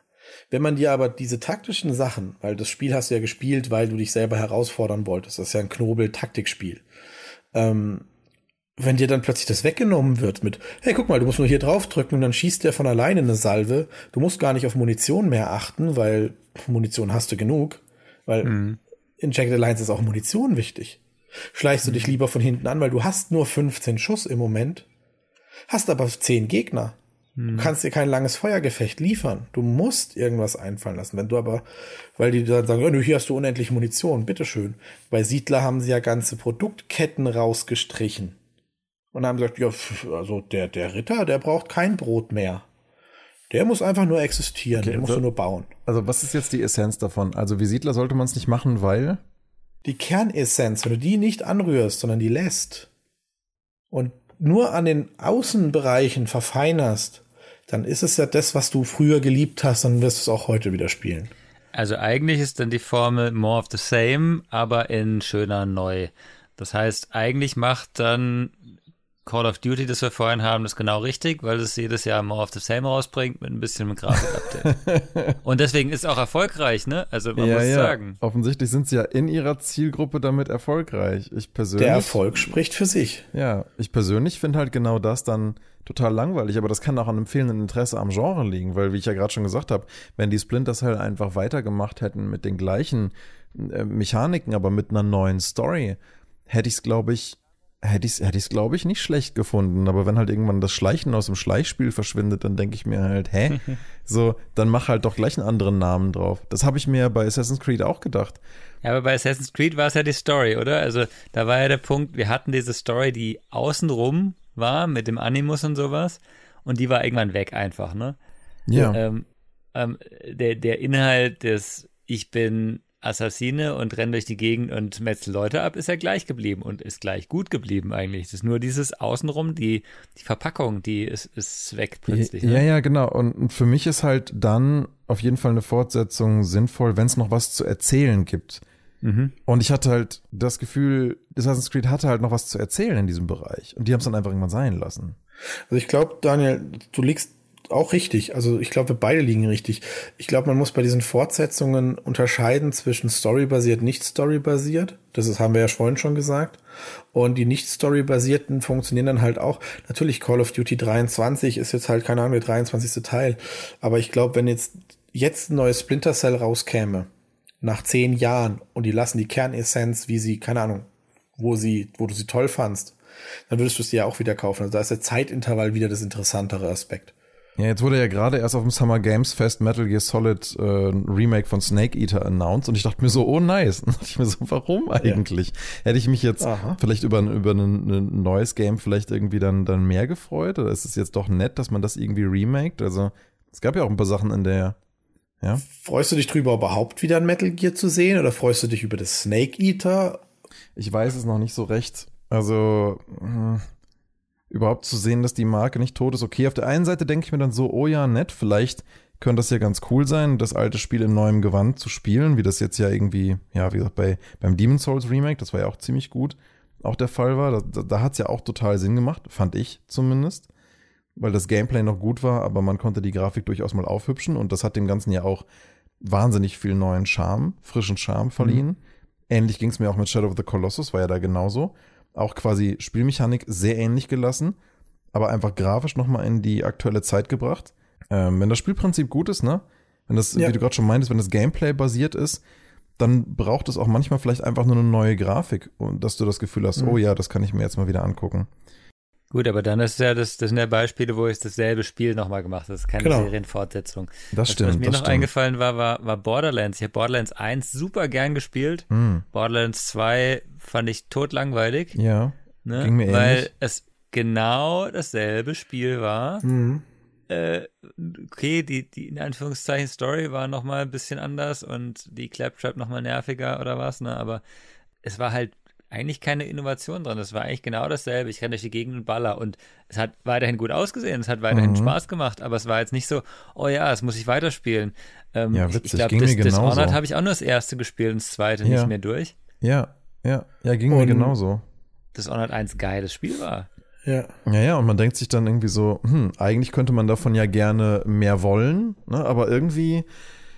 Wenn man dir aber diese taktischen Sachen, weil das Spiel hast du ja gespielt, weil du dich selber herausfordern wolltest, das ist ja ein Knobel-Taktikspiel, ähm, wenn dir dann plötzlich das weggenommen wird mit, hey, guck mal, du musst nur hier draufdrücken und dann schießt der von alleine eine Salve, du musst gar nicht auf Munition mehr achten, weil Munition hast du genug, weil mhm in Jagged Alliance ist auch Munition wichtig. Schleichst du dich lieber von hinten an, weil du hast nur 15 Schuss im Moment, hast aber 10 Gegner. Du hm. kannst dir kein langes Feuergefecht liefern. Du musst irgendwas einfallen lassen. Wenn du aber, weil die dann sagen, oh, hier hast du unendlich Munition, bitteschön. Bei Siedler haben sie ja ganze Produktketten rausgestrichen. Und haben gesagt, ja, also der, der Ritter, der braucht kein Brot mehr. Der muss einfach nur existieren, okay, der muss nur bauen. Also was ist jetzt die Essenz davon? Also wie Siedler sollte man es nicht machen, weil? Die Kernessenz, wenn du die nicht anrührst, sondern die lässt und nur an den Außenbereichen verfeinerst, dann ist es ja das, was du früher geliebt hast, dann wirst du es auch heute wieder spielen. Also eigentlich ist dann die Formel more of the same, aber in schöner neu. Das heißt, eigentlich macht dann Call of Duty, das wir vorhin haben, ist genau richtig, weil es jedes Jahr More of the Same rausbringt mit ein bisschen Grafik-Update. und deswegen ist es auch erfolgreich, ne? Also man ja, muss ja. sagen. Offensichtlich sind sie ja in ihrer Zielgruppe damit erfolgreich. Ich persönlich. Der Erfolg spricht für sich. Ja, ich persönlich finde halt genau das dann total langweilig, aber das kann auch an einem fehlenden Interesse am Genre liegen, weil, wie ich ja gerade schon gesagt habe, wenn die Splinter Cell einfach weitergemacht hätten mit den gleichen äh, Mechaniken, aber mit einer neuen Story, hätte ich es, glaube ich, hätte ich es, hätte glaube ich, nicht schlecht gefunden. Aber wenn halt irgendwann das Schleichen aus dem Schleichspiel verschwindet, dann denke ich mir halt, hä? so, dann mach halt doch gleich einen anderen Namen drauf. Das habe ich mir bei Assassin's Creed auch gedacht. Ja, aber bei Assassin's Creed war es ja die Story, oder? Also da war ja der Punkt, wir hatten diese Story, die außenrum war, mit dem Animus und sowas. Und die war irgendwann weg einfach, ne? Ja. Ähm, ähm, der, der Inhalt des Ich bin Assassine und rennt durch die Gegend und metzel Leute ab, ist er gleich geblieben und ist gleich gut geblieben eigentlich. Das ist nur dieses Außenrum, die, die Verpackung, die ist, ist weg plötzlich. Ja, ne? ja, genau. Und für mich ist halt dann auf jeden Fall eine Fortsetzung sinnvoll, wenn es noch was zu erzählen gibt. Mhm. Und ich hatte halt das Gefühl, Assassin's Creed hatte halt noch was zu erzählen in diesem Bereich. Und die haben es dann einfach irgendwann sein lassen. Also ich glaube, Daniel, du liegst auch richtig. Also ich glaube, wir beide liegen richtig. Ich glaube, man muss bei diesen Fortsetzungen unterscheiden zwischen storybasiert, nicht storybasiert. Das ist, haben wir ja vorhin schon gesagt. Und die nicht storybasierten funktionieren dann halt auch. Natürlich Call of Duty 23 ist jetzt halt, keine Ahnung, der 23. Teil. Aber ich glaube, wenn jetzt, jetzt ein neues Splinter Cell rauskäme, nach zehn Jahren, und die lassen die Kernessenz, wie sie, keine Ahnung, wo sie, wo du sie toll fandst, dann würdest du es dir ja auch wieder kaufen. Also da ist der Zeitintervall wieder das interessantere Aspekt. Ja, jetzt wurde ja gerade erst auf dem Summer Games Fest Metal Gear Solid äh, Remake von Snake Eater announced und ich dachte mir so, oh nice. Und dachte ich mir so, warum eigentlich? Ja. Hätte ich mich jetzt Aha. vielleicht über, über ein, ein, neues Game vielleicht irgendwie dann, dann mehr gefreut? Oder ist es jetzt doch nett, dass man das irgendwie remaked? Also, es gab ja auch ein paar Sachen in der, ja. Freust du dich drüber, überhaupt wieder ein Metal Gear zu sehen? Oder freust du dich über das Snake Eater? Ich weiß es noch nicht so recht. Also mh, überhaupt zu sehen, dass die Marke nicht tot ist. Okay, auf der einen Seite denke ich mir dann so, oh ja, nett, vielleicht könnte das ja ganz cool sein, das alte Spiel in neuem Gewand zu spielen, wie das jetzt ja irgendwie, ja, wie gesagt, bei, beim Demon's Souls Remake, das war ja auch ziemlich gut, auch der Fall war. Da, da hat es ja auch total Sinn gemacht, fand ich zumindest, weil das Gameplay noch gut war, aber man konnte die Grafik durchaus mal aufhübschen und das hat dem Ganzen ja auch wahnsinnig viel neuen Charme, frischen Charme verliehen. Mhm. Ähnlich ging es mir auch mit Shadow of the Colossus, war ja da genauso. Auch quasi Spielmechanik sehr ähnlich gelassen, aber einfach grafisch nochmal in die aktuelle Zeit gebracht. Ähm, wenn das Spielprinzip gut ist, ne? Wenn das, ja. wie du gerade schon meintest, wenn das Gameplay basiert ist, dann braucht es auch manchmal vielleicht einfach nur eine neue Grafik dass du das Gefühl hast, mhm. oh ja, das kann ich mir jetzt mal wieder angucken. Gut, aber dann ist ja das, das sind ja Beispiele, wo ich dasselbe Spiel nochmal gemacht habe. Das ist keine genau. Serienfortsetzung. Das stimmt. Was mir noch stimmt. eingefallen war, war, war Borderlands. Ich habe Borderlands 1 super gern gespielt. Mhm. Borderlands 2 fand ich totlangweilig. Ja. Ne? Ging mir weil ähnlich. es genau dasselbe Spiel war. Mhm äh, okay, die, die in Anführungszeichen Story war nochmal ein bisschen anders und die Claptrap nochmal nerviger oder was, ne? Aber es war halt eigentlich keine Innovation dran. Es war eigentlich genau dasselbe. Ich renne durch die Gegend und baller und es hat weiterhin gut ausgesehen, es hat weiterhin mhm. Spaß gemacht, aber es war jetzt nicht so, oh ja, das muss ich weiterspielen. Ähm, ja, witzig, ich glaube, das, Dishonored habe ich auch nur das erste gespielt und das zweite ja. nicht mehr durch. Ja, ja, ja, ging und mir genauso. Dishonored 1 geiles Spiel war. Ja. Ja, ja, und man denkt sich dann irgendwie so, hm, eigentlich könnte man davon ja gerne mehr wollen, ne? aber irgendwie.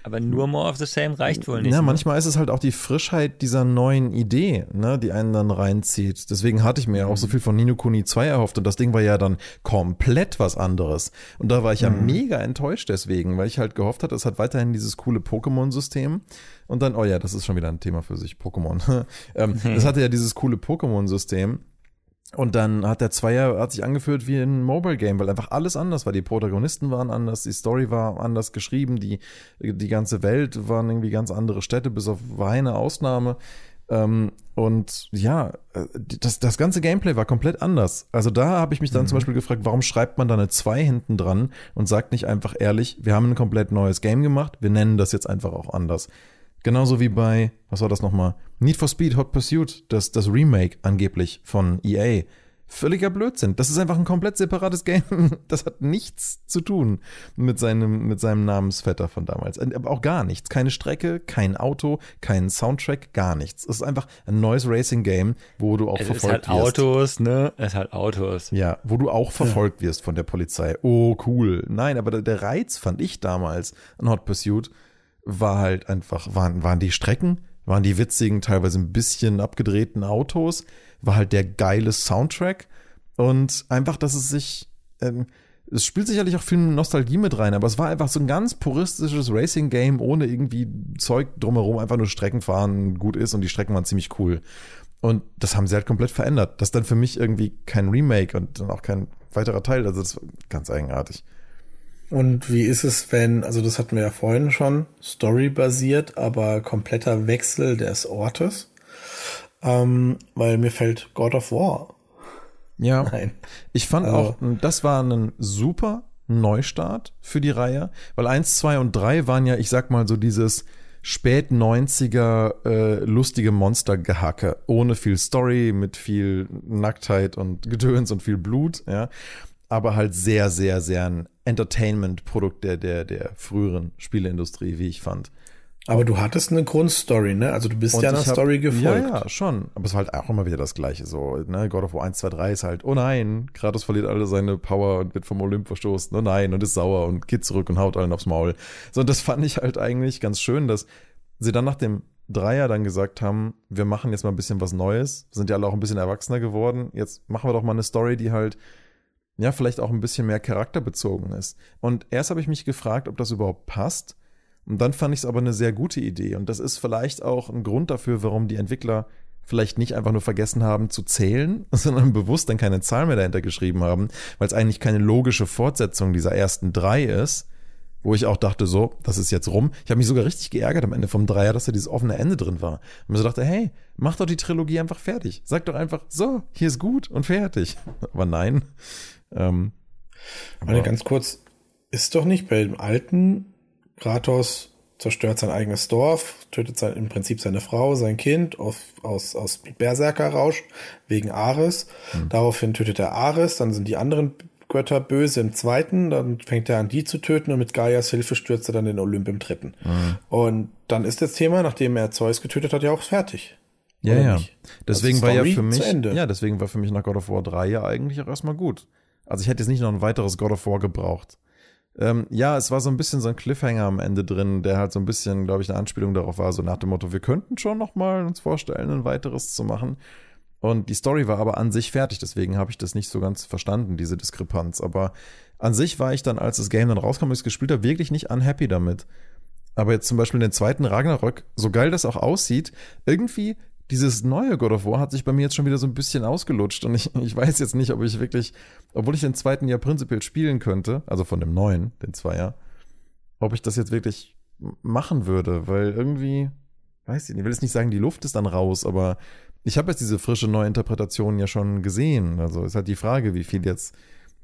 Aber nur more of the same reicht wohl nicht. Ja, ne? manchmal ist es halt auch die Frischheit dieser neuen Idee, ne, die einen dann reinzieht. Deswegen hatte ich mir ja mhm. auch so viel von Nino Kuni 2 erhofft und das Ding war ja dann komplett was anderes. Und da war ich ja mhm. mega enttäuscht deswegen, weil ich halt gehofft hatte, es hat weiterhin dieses coole Pokémon-System. Und dann, oh ja, das ist schon wieder ein Thema für sich, Pokémon. ähm, das hatte ja dieses coole Pokémon-System. Und dann hat der Zweier hat sich angefühlt wie ein Mobile Game, weil einfach alles anders war. Die Protagonisten waren anders, die Story war anders geschrieben, die, die ganze Welt waren irgendwie ganz andere Städte, bis auf eine Ausnahme. Ähm, und ja, äh, das, das ganze Gameplay war komplett anders. Also da habe ich mich dann mhm. zum Beispiel gefragt, warum schreibt man da eine 2 hinten dran und sagt nicht einfach ehrlich, wir haben ein komplett neues Game gemacht, wir nennen das jetzt einfach auch anders. Genauso wie bei, was war das nochmal? Need for Speed Hot Pursuit, das, das Remake angeblich von EA. Völliger Blödsinn. Das ist einfach ein komplett separates Game. Das hat nichts zu tun mit seinem, mit seinem Namensvetter von damals. Aber auch gar nichts. Keine Strecke, kein Auto, kein Soundtrack, gar nichts. Es ist einfach ein neues Racing-Game, wo du auch es verfolgt ist halt wirst. Autos, ne? Es ist halt Autos. Ja, wo du auch verfolgt wirst von der Polizei. Oh, cool. Nein, aber der Reiz fand ich damals an Hot Pursuit war halt einfach, waren, waren die Strecken, waren die witzigen, teilweise ein bisschen abgedrehten Autos, war halt der geile Soundtrack und einfach, dass es sich, ähm, es spielt sicherlich auch viel Nostalgie mit rein, aber es war einfach so ein ganz puristisches Racing-Game ohne irgendwie Zeug drumherum, einfach nur Streckenfahren gut ist und die Strecken waren ziemlich cool. Und das haben sie halt komplett verändert. Das ist dann für mich irgendwie kein Remake und dann auch kein weiterer Teil. Also das war ganz eigenartig. Und wie ist es, wenn, also das hatten wir ja vorhin schon, storybasiert, aber kompletter Wechsel des Ortes? Ähm, weil mir fällt God of War. Ja, Nein. ich fand also. auch, das war ein super Neustart für die Reihe, weil eins, zwei und drei waren ja, ich sag mal so dieses spät 90er äh, lustige Monstergehacke, ohne viel Story, mit viel Nacktheit und Gedöns und viel Blut, ja aber halt sehr, sehr, sehr ein Entertainment-Produkt der, der, der früheren Spieleindustrie, wie ich fand. Aber du hattest eine Grundstory, ne? Also du bist und ja einer hab, Story gefolgt. Ja, ja, schon. Aber es war halt auch immer wieder das Gleiche. So, ne? God of War 1, 2, 3 ist halt, oh nein, Kratos verliert alle seine Power und wird vom Olymp verstoßen. Oh nein, und ist sauer und geht zurück und haut allen aufs Maul. So, und das fand ich halt eigentlich ganz schön, dass sie dann nach dem Dreier dann gesagt haben, wir machen jetzt mal ein bisschen was Neues. Sind ja alle auch ein bisschen erwachsener geworden. Jetzt machen wir doch mal eine Story, die halt ja, vielleicht auch ein bisschen mehr charakterbezogen ist. Und erst habe ich mich gefragt, ob das überhaupt passt. Und dann fand ich es aber eine sehr gute Idee. Und das ist vielleicht auch ein Grund dafür, warum die Entwickler vielleicht nicht einfach nur vergessen haben zu zählen, sondern bewusst dann keine Zahl mehr dahinter geschrieben haben, weil es eigentlich keine logische Fortsetzung dieser ersten drei ist, wo ich auch dachte, so, das ist jetzt rum. Ich habe mich sogar richtig geärgert am Ende vom Dreier, dass da dieses offene Ende drin war. Und mir so dachte, hey, mach doch die Trilogie einfach fertig. Sag doch einfach, so, hier ist gut und fertig. Aber nein, ähm, aber ganz kurz, ist doch nicht bei dem alten Kratos zerstört sein eigenes Dorf, tötet sein, im Prinzip seine Frau, sein Kind aus, aus, aus Berserkerrausch wegen Ares. Mhm. Daraufhin tötet er Ares, dann sind die anderen Götter böse im zweiten, dann fängt er an, die zu töten und mit Gaias Hilfe stürzt er dann den Olymp im dritten. Mhm. Und dann ist das Thema, nachdem er Zeus getötet hat, ja auch fertig. Ja, ja. Deswegen war ja für mich, ja, deswegen war für mich nach God of War 3 ja eigentlich auch erstmal gut. Also ich hätte jetzt nicht noch ein weiteres God of War gebraucht. Ähm, ja, es war so ein bisschen so ein Cliffhanger am Ende drin, der halt so ein bisschen, glaube ich, eine Anspielung darauf war, so nach dem Motto, wir könnten schon noch mal uns vorstellen, ein weiteres zu machen. Und die Story war aber an sich fertig, deswegen habe ich das nicht so ganz verstanden, diese Diskrepanz. Aber an sich war ich dann, als das Game dann rauskam und ich es gespielt habe, wirklich nicht unhappy damit. Aber jetzt zum Beispiel den zweiten Ragnarök, so geil das auch aussieht, irgendwie dieses neue God of War hat sich bei mir jetzt schon wieder so ein bisschen ausgelutscht und ich, ich weiß jetzt nicht, ob ich wirklich, obwohl ich den zweiten ja prinzipiell spielen könnte, also von dem neuen, den Zweier, ob ich das jetzt wirklich machen würde, weil irgendwie, weiß ich nicht, ich will jetzt nicht sagen, die Luft ist dann raus, aber ich habe jetzt diese frische Neuinterpretation ja schon gesehen. Also ist halt die Frage, wie viel jetzt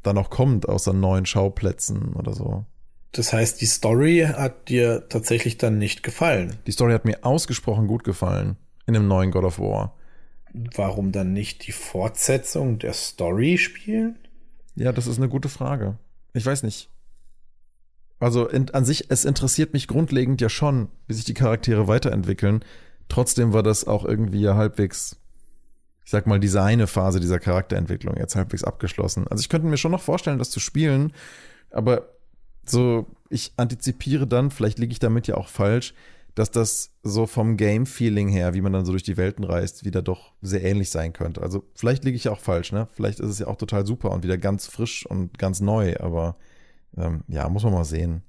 da noch kommt außer neuen Schauplätzen oder so. Das heißt, die Story hat dir tatsächlich dann nicht gefallen. Die Story hat mir ausgesprochen gut gefallen in dem neuen God of War. Warum dann nicht die Fortsetzung der Story spielen? Ja, das ist eine gute Frage. Ich weiß nicht. Also in, an sich, es interessiert mich grundlegend ja schon, wie sich die Charaktere weiterentwickeln. Trotzdem war das auch irgendwie ja halbwegs, ich sag mal, diese eine Phase dieser Charakterentwicklung jetzt halbwegs abgeschlossen. Also ich könnte mir schon noch vorstellen, das zu spielen, aber so, ich antizipiere dann, vielleicht liege ich damit ja auch falsch, dass das so vom Game-Feeling her, wie man dann so durch die Welten reist, wieder doch sehr ähnlich sein könnte. Also vielleicht liege ich ja auch falsch, ne? Vielleicht ist es ja auch total super und wieder ganz frisch und ganz neu, aber ähm, ja, muss man mal sehen.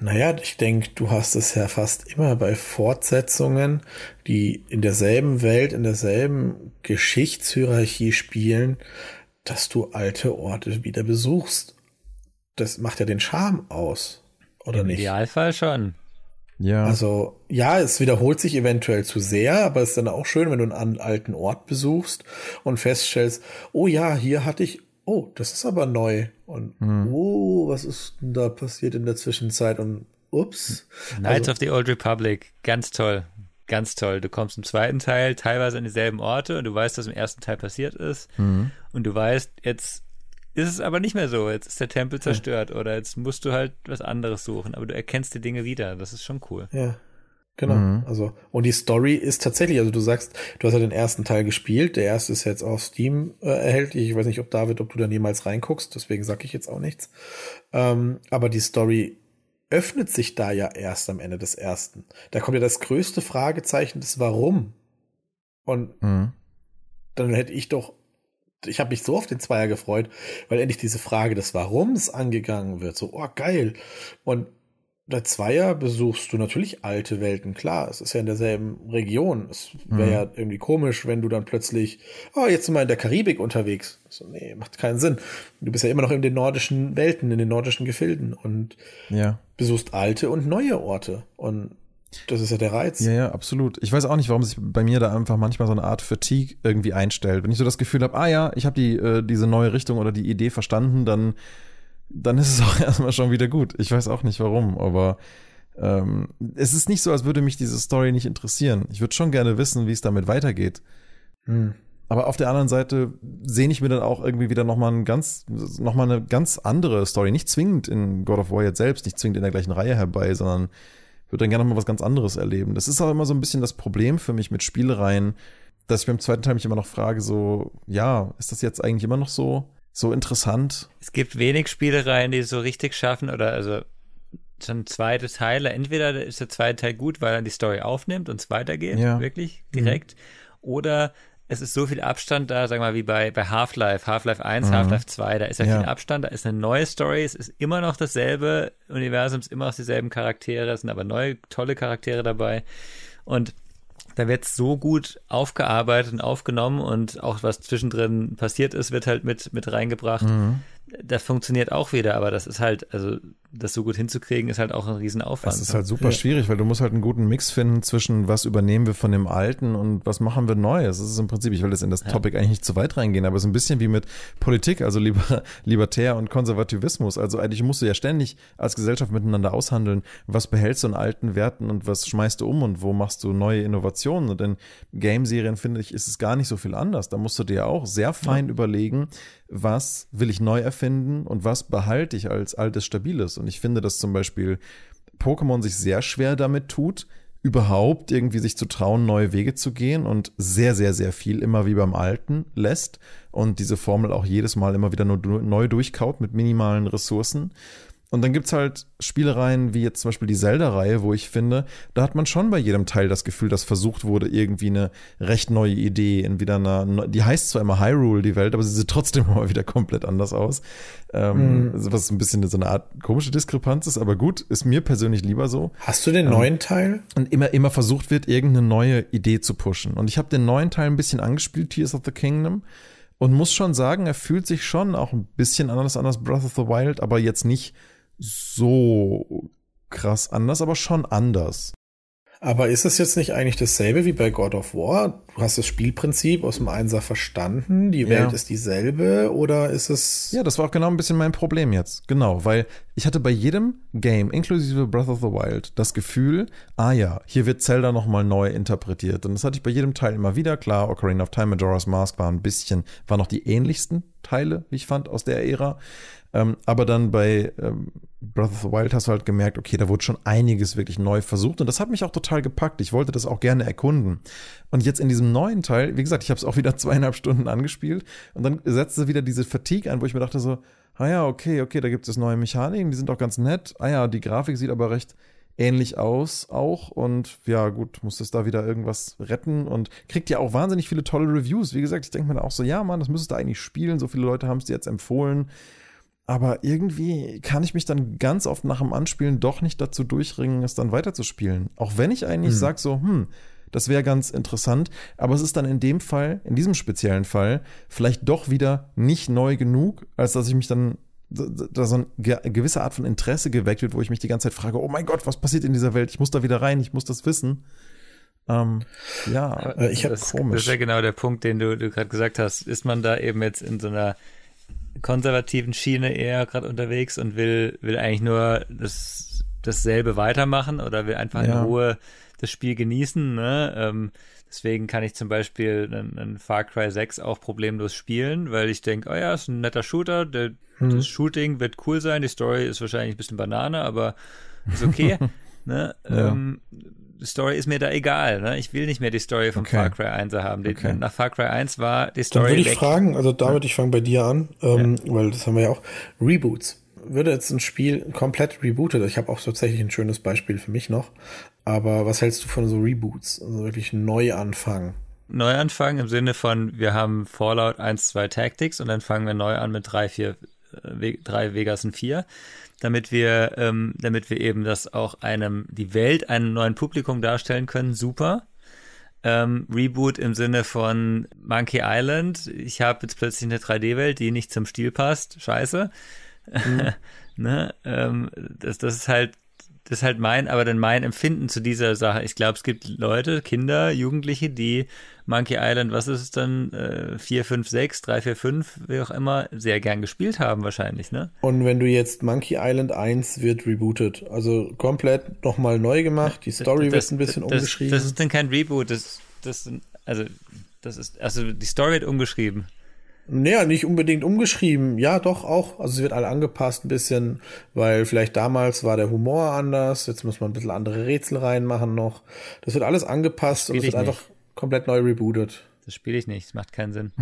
Naja, ich denke, du hast es ja fast immer bei Fortsetzungen, die in derselben Welt, in derselben Geschichtshierarchie spielen, dass du alte Orte wieder besuchst. Das macht ja den Charme aus, oder Im nicht? Im Idealfall schon. Ja. Also, ja, es wiederholt sich eventuell zu sehr, aber es ist dann auch schön, wenn du einen alten Ort besuchst und feststellst, oh ja, hier hatte ich oh, das ist aber neu. Und hm. oh, was ist denn da passiert in der Zwischenzeit? Und ups. Knights also, of the Old Republic, ganz toll. Ganz toll. Du kommst im zweiten Teil teilweise an dieselben Orte und du weißt, was im ersten Teil passiert ist. Mhm. Und du weißt, jetzt ist es aber nicht mehr so. Jetzt ist der Tempel zerstört ja. oder jetzt musst du halt was anderes suchen. Aber du erkennst die Dinge wieder. Das ist schon cool. Ja. Genau. Mhm. Also, und die Story ist tatsächlich, also du sagst, du hast ja den ersten Teil gespielt. Der erste ist jetzt auf Steam äh, erhältlich. Ich weiß nicht, ob David, ob du da jemals reinguckst, deswegen sage ich jetzt auch nichts. Ähm, aber die Story öffnet sich da ja erst am Ende des ersten. Da kommt ja das größte Fragezeichen des Warum. Und mhm. dann hätte ich doch, ich habe mich so auf den Zweier gefreut, weil endlich diese Frage des Warums angegangen wird. So, oh geil. Und der Zweier besuchst du natürlich alte Welten, klar. Es ist ja in derselben Region. Es wäre mhm. ja irgendwie komisch, wenn du dann plötzlich, oh, jetzt sind wir in der Karibik unterwegs. So, nee, macht keinen Sinn. Du bist ja immer noch in den nordischen Welten, in den nordischen Gefilden und ja. besuchst alte und neue Orte. Und das ist ja der Reiz. Ja, ja, absolut. Ich weiß auch nicht, warum sich bei mir da einfach manchmal so eine Art Fatigue irgendwie einstellt. Wenn ich so das Gefühl habe, ah ja, ich habe die, äh, diese neue Richtung oder die Idee verstanden, dann dann ist es auch erstmal schon wieder gut. Ich weiß auch nicht warum, aber ähm, es ist nicht so, als würde mich diese Story nicht interessieren. Ich würde schon gerne wissen, wie es damit weitergeht. Hm. Aber auf der anderen Seite sehne ich mir dann auch irgendwie wieder nochmal ein ganz, noch mal eine ganz andere Story. Nicht zwingend in God of War jetzt selbst, nicht zwingend in der gleichen Reihe herbei, sondern würde dann gerne nochmal was ganz anderes erleben. Das ist auch immer so ein bisschen das Problem für mich mit Spielereien, dass ich beim zweiten Teil mich immer noch frage, so, ja, ist das jetzt eigentlich immer noch so? so interessant. Es gibt wenig Spielereien, die es so richtig schaffen oder also schon zweite Teile. Entweder ist der zweite Teil gut, weil er die Story aufnimmt und es weitergeht, ja. wirklich direkt. Mhm. Oder es ist so viel Abstand da, sag mal, wie bei, bei Half-Life, Half-Life 1, mhm. Half-Life 2, da ist ja, ja, viel Abstand, da ist eine neue Story, es ist immer noch dasselbe Universum, es ist immer noch dieselben Charaktere, es sind aber neue, tolle Charaktere dabei. Und da wird so gut aufgearbeitet und aufgenommen und auch was zwischendrin passiert ist, wird halt mit, mit reingebracht. Mhm. das funktioniert auch wieder, aber das ist halt, also das so gut hinzukriegen, ist halt auch ein Riesenaufwand. Das ist halt super ja. schwierig, weil du musst halt einen guten Mix finden zwischen was übernehmen wir von dem Alten und was machen wir Neues. Das ist im Prinzip, ich will jetzt in das ja. Topic eigentlich nicht zu weit reingehen, aber es ist ein bisschen wie mit Politik, also Liber Libertär und Konservativismus. Also eigentlich musst du ja ständig als Gesellschaft miteinander aushandeln, was behältst du in alten Werten und was schmeißt du um und wo machst du neue Innovationen. Und in Game-Serien, finde ich, ist es gar nicht so viel anders. Da musst du dir auch sehr fein ja. überlegen, was will ich neu erfinden und was behalte ich als altes, stabiles. Und ich finde, dass zum Beispiel Pokémon sich sehr schwer damit tut, überhaupt irgendwie sich zu trauen, neue Wege zu gehen und sehr, sehr, sehr viel immer wie beim Alten lässt und diese Formel auch jedes Mal immer wieder nur neu durchkaut mit minimalen Ressourcen. Und dann gibt's halt Spielereien wie jetzt zum Beispiel die Zelda-Reihe, wo ich finde, da hat man schon bei jedem Teil das Gefühl, dass versucht wurde, irgendwie eine recht neue Idee in wieder einer, die heißt zwar immer Hyrule, die Welt, aber sie sieht trotzdem mal wieder komplett anders aus. Ähm, mhm. Was ein bisschen so eine Art komische Diskrepanz ist, aber gut, ist mir persönlich lieber so. Hast du den ähm, neuen Teil? Und immer, immer versucht wird, irgendeine neue Idee zu pushen. Und ich habe den neuen Teil ein bisschen angespielt, Tears of the Kingdom. Und muss schon sagen, er fühlt sich schon auch ein bisschen anders an als Breath of the Wild, aber jetzt nicht so krass anders, aber schon anders. Aber ist es jetzt nicht eigentlich dasselbe wie bei God of War? Du hast das Spielprinzip aus dem Einser verstanden, die Welt ja. ist dieselbe oder ist es. Ja, das war auch genau ein bisschen mein Problem jetzt. Genau, weil ich hatte bei jedem Game, inklusive Breath of the Wild, das Gefühl, ah ja, hier wird Zelda nochmal neu interpretiert. Und das hatte ich bei jedem Teil immer wieder. Klar, Ocarina of Time, Majora's Mask waren ein bisschen, waren noch die ähnlichsten Teile, wie ich fand, aus der Ära. Ähm, aber dann bei ähm, Breath of the Wild hast du halt gemerkt, okay, da wurde schon einiges wirklich neu versucht und das hat mich auch total gepackt. Ich wollte das auch gerne erkunden. Und jetzt in diesem neuen Teil, wie gesagt, ich habe es auch wieder zweieinhalb Stunden angespielt und dann setzte wieder diese Fatigue ein, wo ich mir dachte so, ah ja, okay, okay, da gibt es neue Mechaniken, die sind auch ganz nett. Ah ja, die Grafik sieht aber recht ähnlich aus auch und ja gut, muss es da wieder irgendwas retten und kriegt ja auch wahnsinnig viele tolle Reviews. Wie gesagt, ich denke mir auch so, ja Mann, das müsstest du eigentlich spielen, so viele Leute haben es dir jetzt empfohlen. Aber irgendwie kann ich mich dann ganz oft nach dem Anspielen doch nicht dazu durchringen, es dann weiterzuspielen. Auch wenn ich eigentlich hm. sage so, hm, das wäre ganz interessant, aber es ist dann in dem Fall, in diesem speziellen Fall, vielleicht doch wieder nicht neu genug, als dass ich mich dann da so eine gewisse Art von Interesse geweckt wird, wo ich mich die ganze Zeit frage, oh mein Gott, was passiert in dieser Welt? Ich muss da wieder rein, ich muss das wissen. Ähm, ja, äh, ich habe komisch. Das ist ja genau der Punkt, den du, du gerade gesagt hast. Ist man da eben jetzt in so einer konservativen Schiene eher gerade unterwegs und will, will eigentlich nur das, dasselbe weitermachen oder will einfach ja. in Ruhe das Spiel genießen. Ne? Ähm, deswegen kann ich zum Beispiel einen, einen, Far Cry 6 auch problemlos spielen, weil ich denke, oh ja, ist ein netter Shooter, der, hm. das Shooting wird cool sein, die Story ist wahrscheinlich ein bisschen Banane, aber ist okay. ne? Ja. Ähm, die Story ist mir da egal. Ne? Ich will nicht mehr die Story von okay. Far Cry 1 haben. Die, okay. Nach Far Cry 1 war die Story. Dann würde ich weg. fragen, also David, ich fange bei dir an, ähm, ja. weil das haben wir ja auch. Reboots. Würde jetzt ein Spiel komplett rebootet, ich habe auch tatsächlich ein schönes Beispiel für mich noch, aber was hältst du von so Reboots? Also wirklich neu anfangen? Neuanfang im Sinne von, wir haben Fallout 1, 2 Tactics und dann fangen wir neu an mit 3, 4, 3 Vegas und 4 damit wir, ähm, damit wir eben das auch einem, die Welt einem neuen Publikum darstellen können, super. Ähm, Reboot im Sinne von Monkey Island. Ich habe jetzt plötzlich eine 3D-Welt, die nicht zum Stil passt. Scheiße. Mhm. ne? ähm, das, das ist halt das ist halt mein, aber dann mein Empfinden zu dieser Sache. Ich glaube, es gibt Leute, Kinder, Jugendliche, die Monkey Island, was ist es dann, äh, 4, 5, 6, 3, 4, 5, wie auch immer, sehr gern gespielt haben wahrscheinlich, ne? Und wenn du jetzt Monkey Island 1 wird rebootet, also komplett nochmal neu gemacht, die Story das, wird ein bisschen das, umgeschrieben. Das ist dann kein Reboot, das, das, also, das ist, also die Story wird umgeschrieben. Naja, nicht unbedingt umgeschrieben. Ja, doch auch. Also sie wird alle angepasst ein bisschen, weil vielleicht damals war der Humor anders. Jetzt muss man ein bisschen andere Rätsel reinmachen noch. Das wird alles angepasst und es wird einfach komplett neu rebootet. Das spiele ich nicht. Das macht keinen Sinn.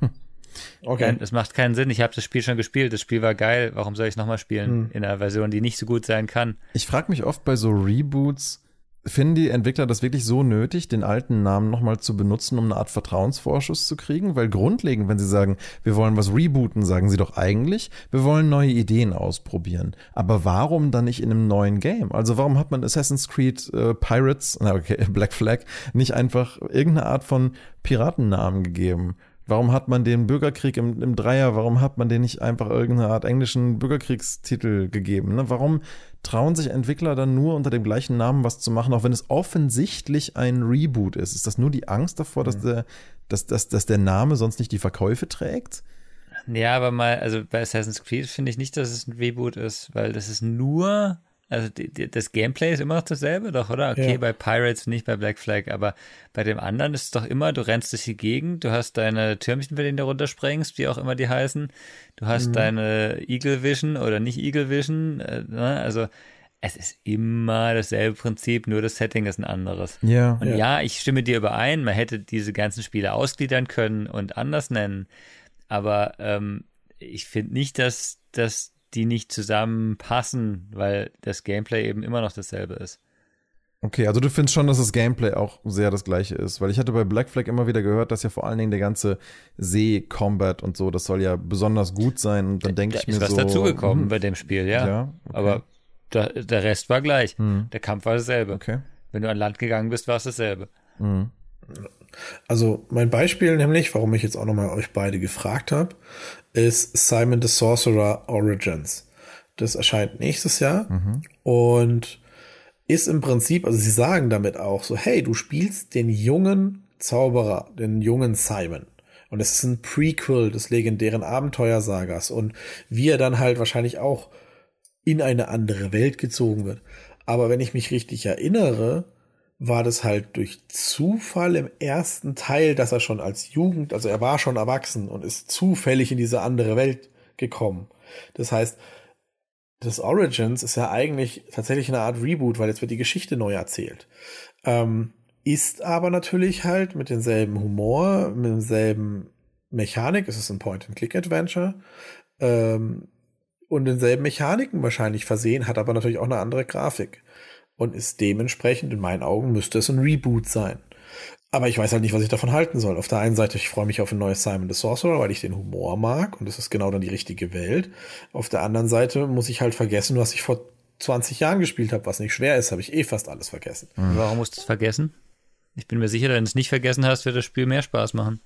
okay. Nein, das macht keinen Sinn. Ich habe das Spiel schon gespielt. Das Spiel war geil. Warum soll ich es nochmal spielen? Hm. In einer Version, die nicht so gut sein kann. Ich frage mich oft bei so Reboots, Finden die Entwickler das wirklich so nötig, den alten Namen nochmal zu benutzen, um eine Art Vertrauensvorschuss zu kriegen? Weil grundlegend, wenn sie sagen, wir wollen was rebooten, sagen sie doch eigentlich, wir wollen neue Ideen ausprobieren. Aber warum dann nicht in einem neuen Game? Also warum hat man Assassin's Creed äh, Pirates, na okay, Black Flag, nicht einfach irgendeine Art von Piratennamen gegeben? Warum hat man den Bürgerkrieg im, im Dreier, warum hat man den nicht einfach irgendeine Art englischen Bürgerkriegstitel gegeben? Ne? Warum trauen sich Entwickler dann nur unter dem gleichen Namen was zu machen, auch wenn es offensichtlich ein Reboot ist? Ist das nur die Angst davor, dass, mhm. der, dass, dass, dass der Name sonst nicht die Verkäufe trägt? Ja, aber mal, also bei Assassin's Creed finde ich nicht, dass es ein Reboot ist, weil das ist nur also die, die, das Gameplay ist immer noch dasselbe, doch, oder? Okay, ja. bei Pirates nicht, bei Black Flag, aber bei dem anderen ist es doch immer, du rennst durch die Gegend, du hast deine Türmchen, bei denen du runterspringst, wie auch immer die heißen, du hast mhm. deine Eagle Vision oder nicht Eagle Vision, äh, ne? also es ist immer dasselbe Prinzip, nur das Setting ist ein anderes. Ja. Und ja. ja, ich stimme dir überein, man hätte diese ganzen Spiele ausgliedern können und anders nennen, aber ähm, ich finde nicht, dass, dass die nicht zusammenpassen, weil das Gameplay eben immer noch dasselbe ist. Okay, also du findest schon, dass das Gameplay auch sehr das gleiche ist, weil ich hatte bei Black Flag immer wieder gehört, dass ja vor allen Dingen der ganze See-Combat und so, das soll ja besonders gut sein und dann denke ich mir so. Ist was dazugekommen hm, bei dem Spiel, ja. ja okay. Aber da, der Rest war gleich. Hm. Der Kampf war dasselbe. Okay. Wenn du an Land gegangen bist, war es dasselbe. Hm. Also mein Beispiel nämlich, warum ich jetzt auch nochmal euch beide gefragt habe, ist Simon the Sorcerer Origins. Das erscheint nächstes Jahr mhm. und ist im Prinzip, also sie sagen damit auch so, hey, du spielst den jungen Zauberer, den jungen Simon. Und es ist ein Prequel des legendären Abenteuersagas und wie er dann halt wahrscheinlich auch in eine andere Welt gezogen wird. Aber wenn ich mich richtig erinnere, war das halt durch Zufall im ersten Teil, dass er schon als Jugend, also er war schon erwachsen und ist zufällig in diese andere Welt gekommen. Das heißt, das Origins ist ja eigentlich tatsächlich eine Art Reboot, weil jetzt wird die Geschichte neu erzählt. Ähm, ist aber natürlich halt mit demselben Humor, mit demselben Mechanik, es ist ein Point-and-Click-Adventure, ähm, und denselben Mechaniken wahrscheinlich versehen, hat aber natürlich auch eine andere Grafik und ist dementsprechend, in meinen Augen, müsste es ein Reboot sein. Aber ich weiß halt nicht, was ich davon halten soll. Auf der einen Seite, ich freue mich auf ein neues Simon the Sorcerer, weil ich den Humor mag und es ist genau dann die richtige Welt. Auf der anderen Seite muss ich halt vergessen, was ich vor 20 Jahren gespielt habe, was nicht schwer ist, habe ich eh fast alles vergessen. Mhm. Warum musst du es vergessen? Ich bin mir sicher, wenn du es nicht vergessen hast, wird das Spiel mehr Spaß machen.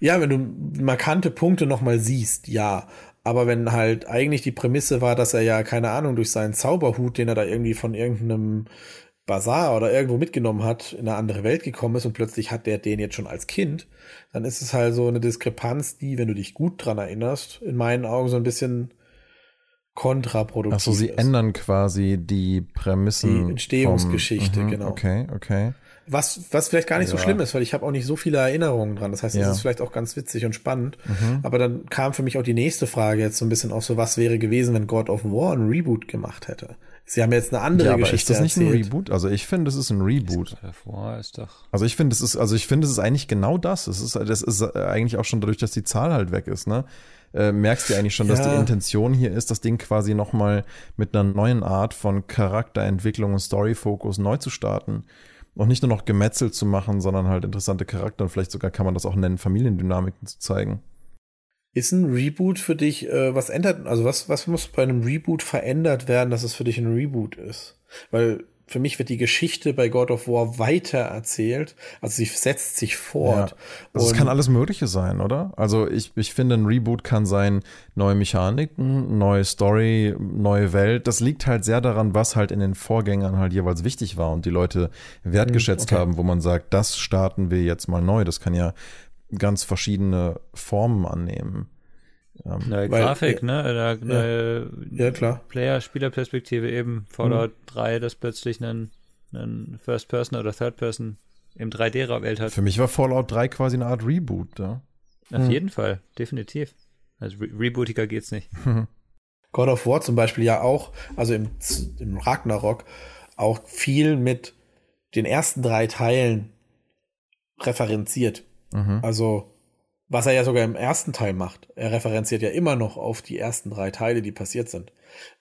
Ja, wenn du markante Punkte nochmal siehst, ja. Aber wenn halt eigentlich die Prämisse war, dass er ja, keine Ahnung, durch seinen Zauberhut, den er da irgendwie von irgendeinem Bazar oder irgendwo mitgenommen hat, in eine andere Welt gekommen ist und plötzlich hat der den jetzt schon als Kind, dann ist es halt so eine Diskrepanz, die, wenn du dich gut dran erinnerst, in meinen Augen so ein bisschen kontraproduktiv Ach so, sie ist. ändern quasi die Prämissen. Die Entstehungsgeschichte, mhm, genau. Okay, okay. Was, was vielleicht gar nicht ja. so schlimm ist, weil ich habe auch nicht so viele Erinnerungen dran. Das heißt, es ja. ist vielleicht auch ganz witzig und spannend. Mhm. Aber dann kam für mich auch die nächste Frage jetzt so ein bisschen auf so, was wäre gewesen, wenn God of War ein Reboot gemacht hätte? Sie haben jetzt eine andere ja, aber Geschichte ist das nicht erzählt. ein Reboot? Also ich finde, es ist ein Reboot. Ist doch also ich finde, es ist, also ich finde, es ist eigentlich genau das. Es ist, das ist eigentlich auch schon dadurch, dass die Zahl halt weg ist, ne? Äh, merkst du eigentlich schon, ja. dass die Intention hier ist, das Ding quasi nochmal mit einer neuen Art von Charakterentwicklung und Storyfokus neu zu starten und nicht nur noch gemetzelt zu machen, sondern halt interessante Charakter und vielleicht sogar kann man das auch nennen, Familiendynamiken zu zeigen. Ist ein Reboot für dich, äh, was ändert, also was, was muss bei einem Reboot verändert werden, dass es für dich ein Reboot ist? Weil für mich wird die Geschichte bei God of War weiter erzählt. Also sie setzt sich fort. Ja. Also es kann alles Mögliche sein, oder? Also ich, ich finde, ein Reboot kann sein neue Mechaniken, neue Story, neue Welt. Das liegt halt sehr daran, was halt in den Vorgängern halt jeweils wichtig war und die Leute wertgeschätzt okay. haben, wo man sagt, das starten wir jetzt mal neu. Das kann ja ganz verschiedene Formen annehmen. Ähm, neue weil, Grafik, ne? Da, neue ja, klar. Player-Spielerperspektive eben. Fallout mhm. 3, das plötzlich einen, einen First-Person oder Third-Person im 3D-Welt hat. Für mich war Fallout 3 quasi eine Art Reboot, ja. Auf mhm. jeden Fall, definitiv. Also Re rebootiger geht's nicht. God of War zum Beispiel ja auch, also im, im Ragnarok, auch viel mit den ersten drei Teilen referenziert. Mhm. Also was er ja sogar im ersten Teil macht. Er referenziert ja immer noch auf die ersten drei Teile, die passiert sind.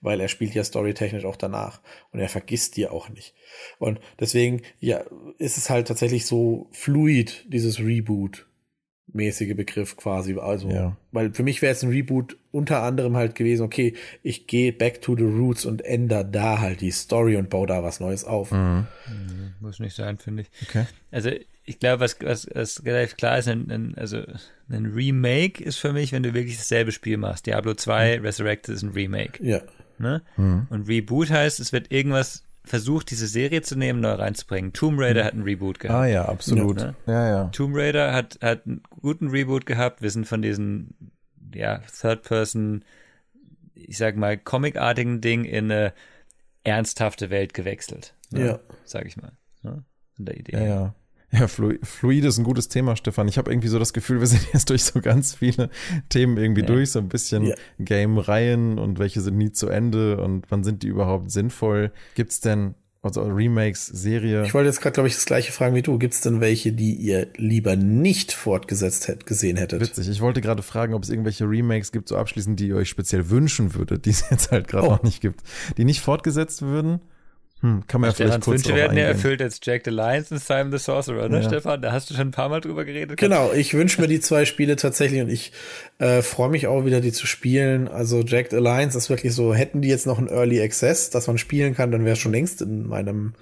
Weil er spielt ja storytechnisch auch danach. Und er vergisst die auch nicht. Und deswegen, ja, ist es halt tatsächlich so fluid, dieses Reboot. Mäßige Begriff quasi. Also, Ja. weil für mich wäre jetzt ein Reboot unter anderem halt gewesen, okay, ich gehe back to the roots und ändere da halt die Story und baue da was Neues auf. Mhm. Muss nicht sein, finde ich. Okay. Also ich glaube, was, was, was relativ klar ist, ein, ein, also ein Remake ist für mich, wenn du wirklich dasselbe Spiel machst. Diablo 2 Resurrected ist ein Remake. Ja. Ne? Mhm. Und Reboot heißt, es wird irgendwas versucht, diese Serie zu nehmen, neu reinzubringen. Tomb Raider hat einen Reboot gehabt. Ah ja, absolut. Ja, Ja, ne? ja. Tomb Raider hat, hat einen guten Reboot gehabt. Wir sind von diesen, ja, Third-Person, ich sag mal, comicartigen Ding in eine ernsthafte Welt gewechselt. Ne? Ja. Sag ich mal. Ne? In der Idee. Ja, ja. Ja, Flu Fluid ist ein gutes Thema, Stefan. Ich habe irgendwie so das Gefühl, wir sind jetzt durch so ganz viele Themen irgendwie Ja. durch, so ein bisschen Ja. Game-Reihen und welche sind nie zu Ende und wann sind die überhaupt sinnvoll? Gibt's denn also Remakes, Serie? Ich wollte jetzt gerade, glaube ich, das gleiche fragen wie du. Gibt es denn welche, die ihr lieber nicht fortgesetzt hätt, gesehen hättet? Witzig. Ich wollte gerade fragen, ob es irgendwelche Remakes gibt, so abschließend, die ihr euch speziell wünschen würdet, die es jetzt halt gerade Oh. noch nicht gibt, die nicht fortgesetzt würden. Hm, kann man ja vielleicht kurz Wünsche werden ja erfüllt als Jack the Lions und Simon the Sorcerer, ne, Ja. Stefan? Da hast du schon ein paar Mal drüber geredet. Genau, ich wünsche mir die zwei Spiele tatsächlich und ich äh, freue mich auch wieder, die zu spielen. Also Jacked Alliance ist wirklich so, hätten die jetzt noch einen Early Access, dass man spielen kann, dann wäre es schon längst in meinem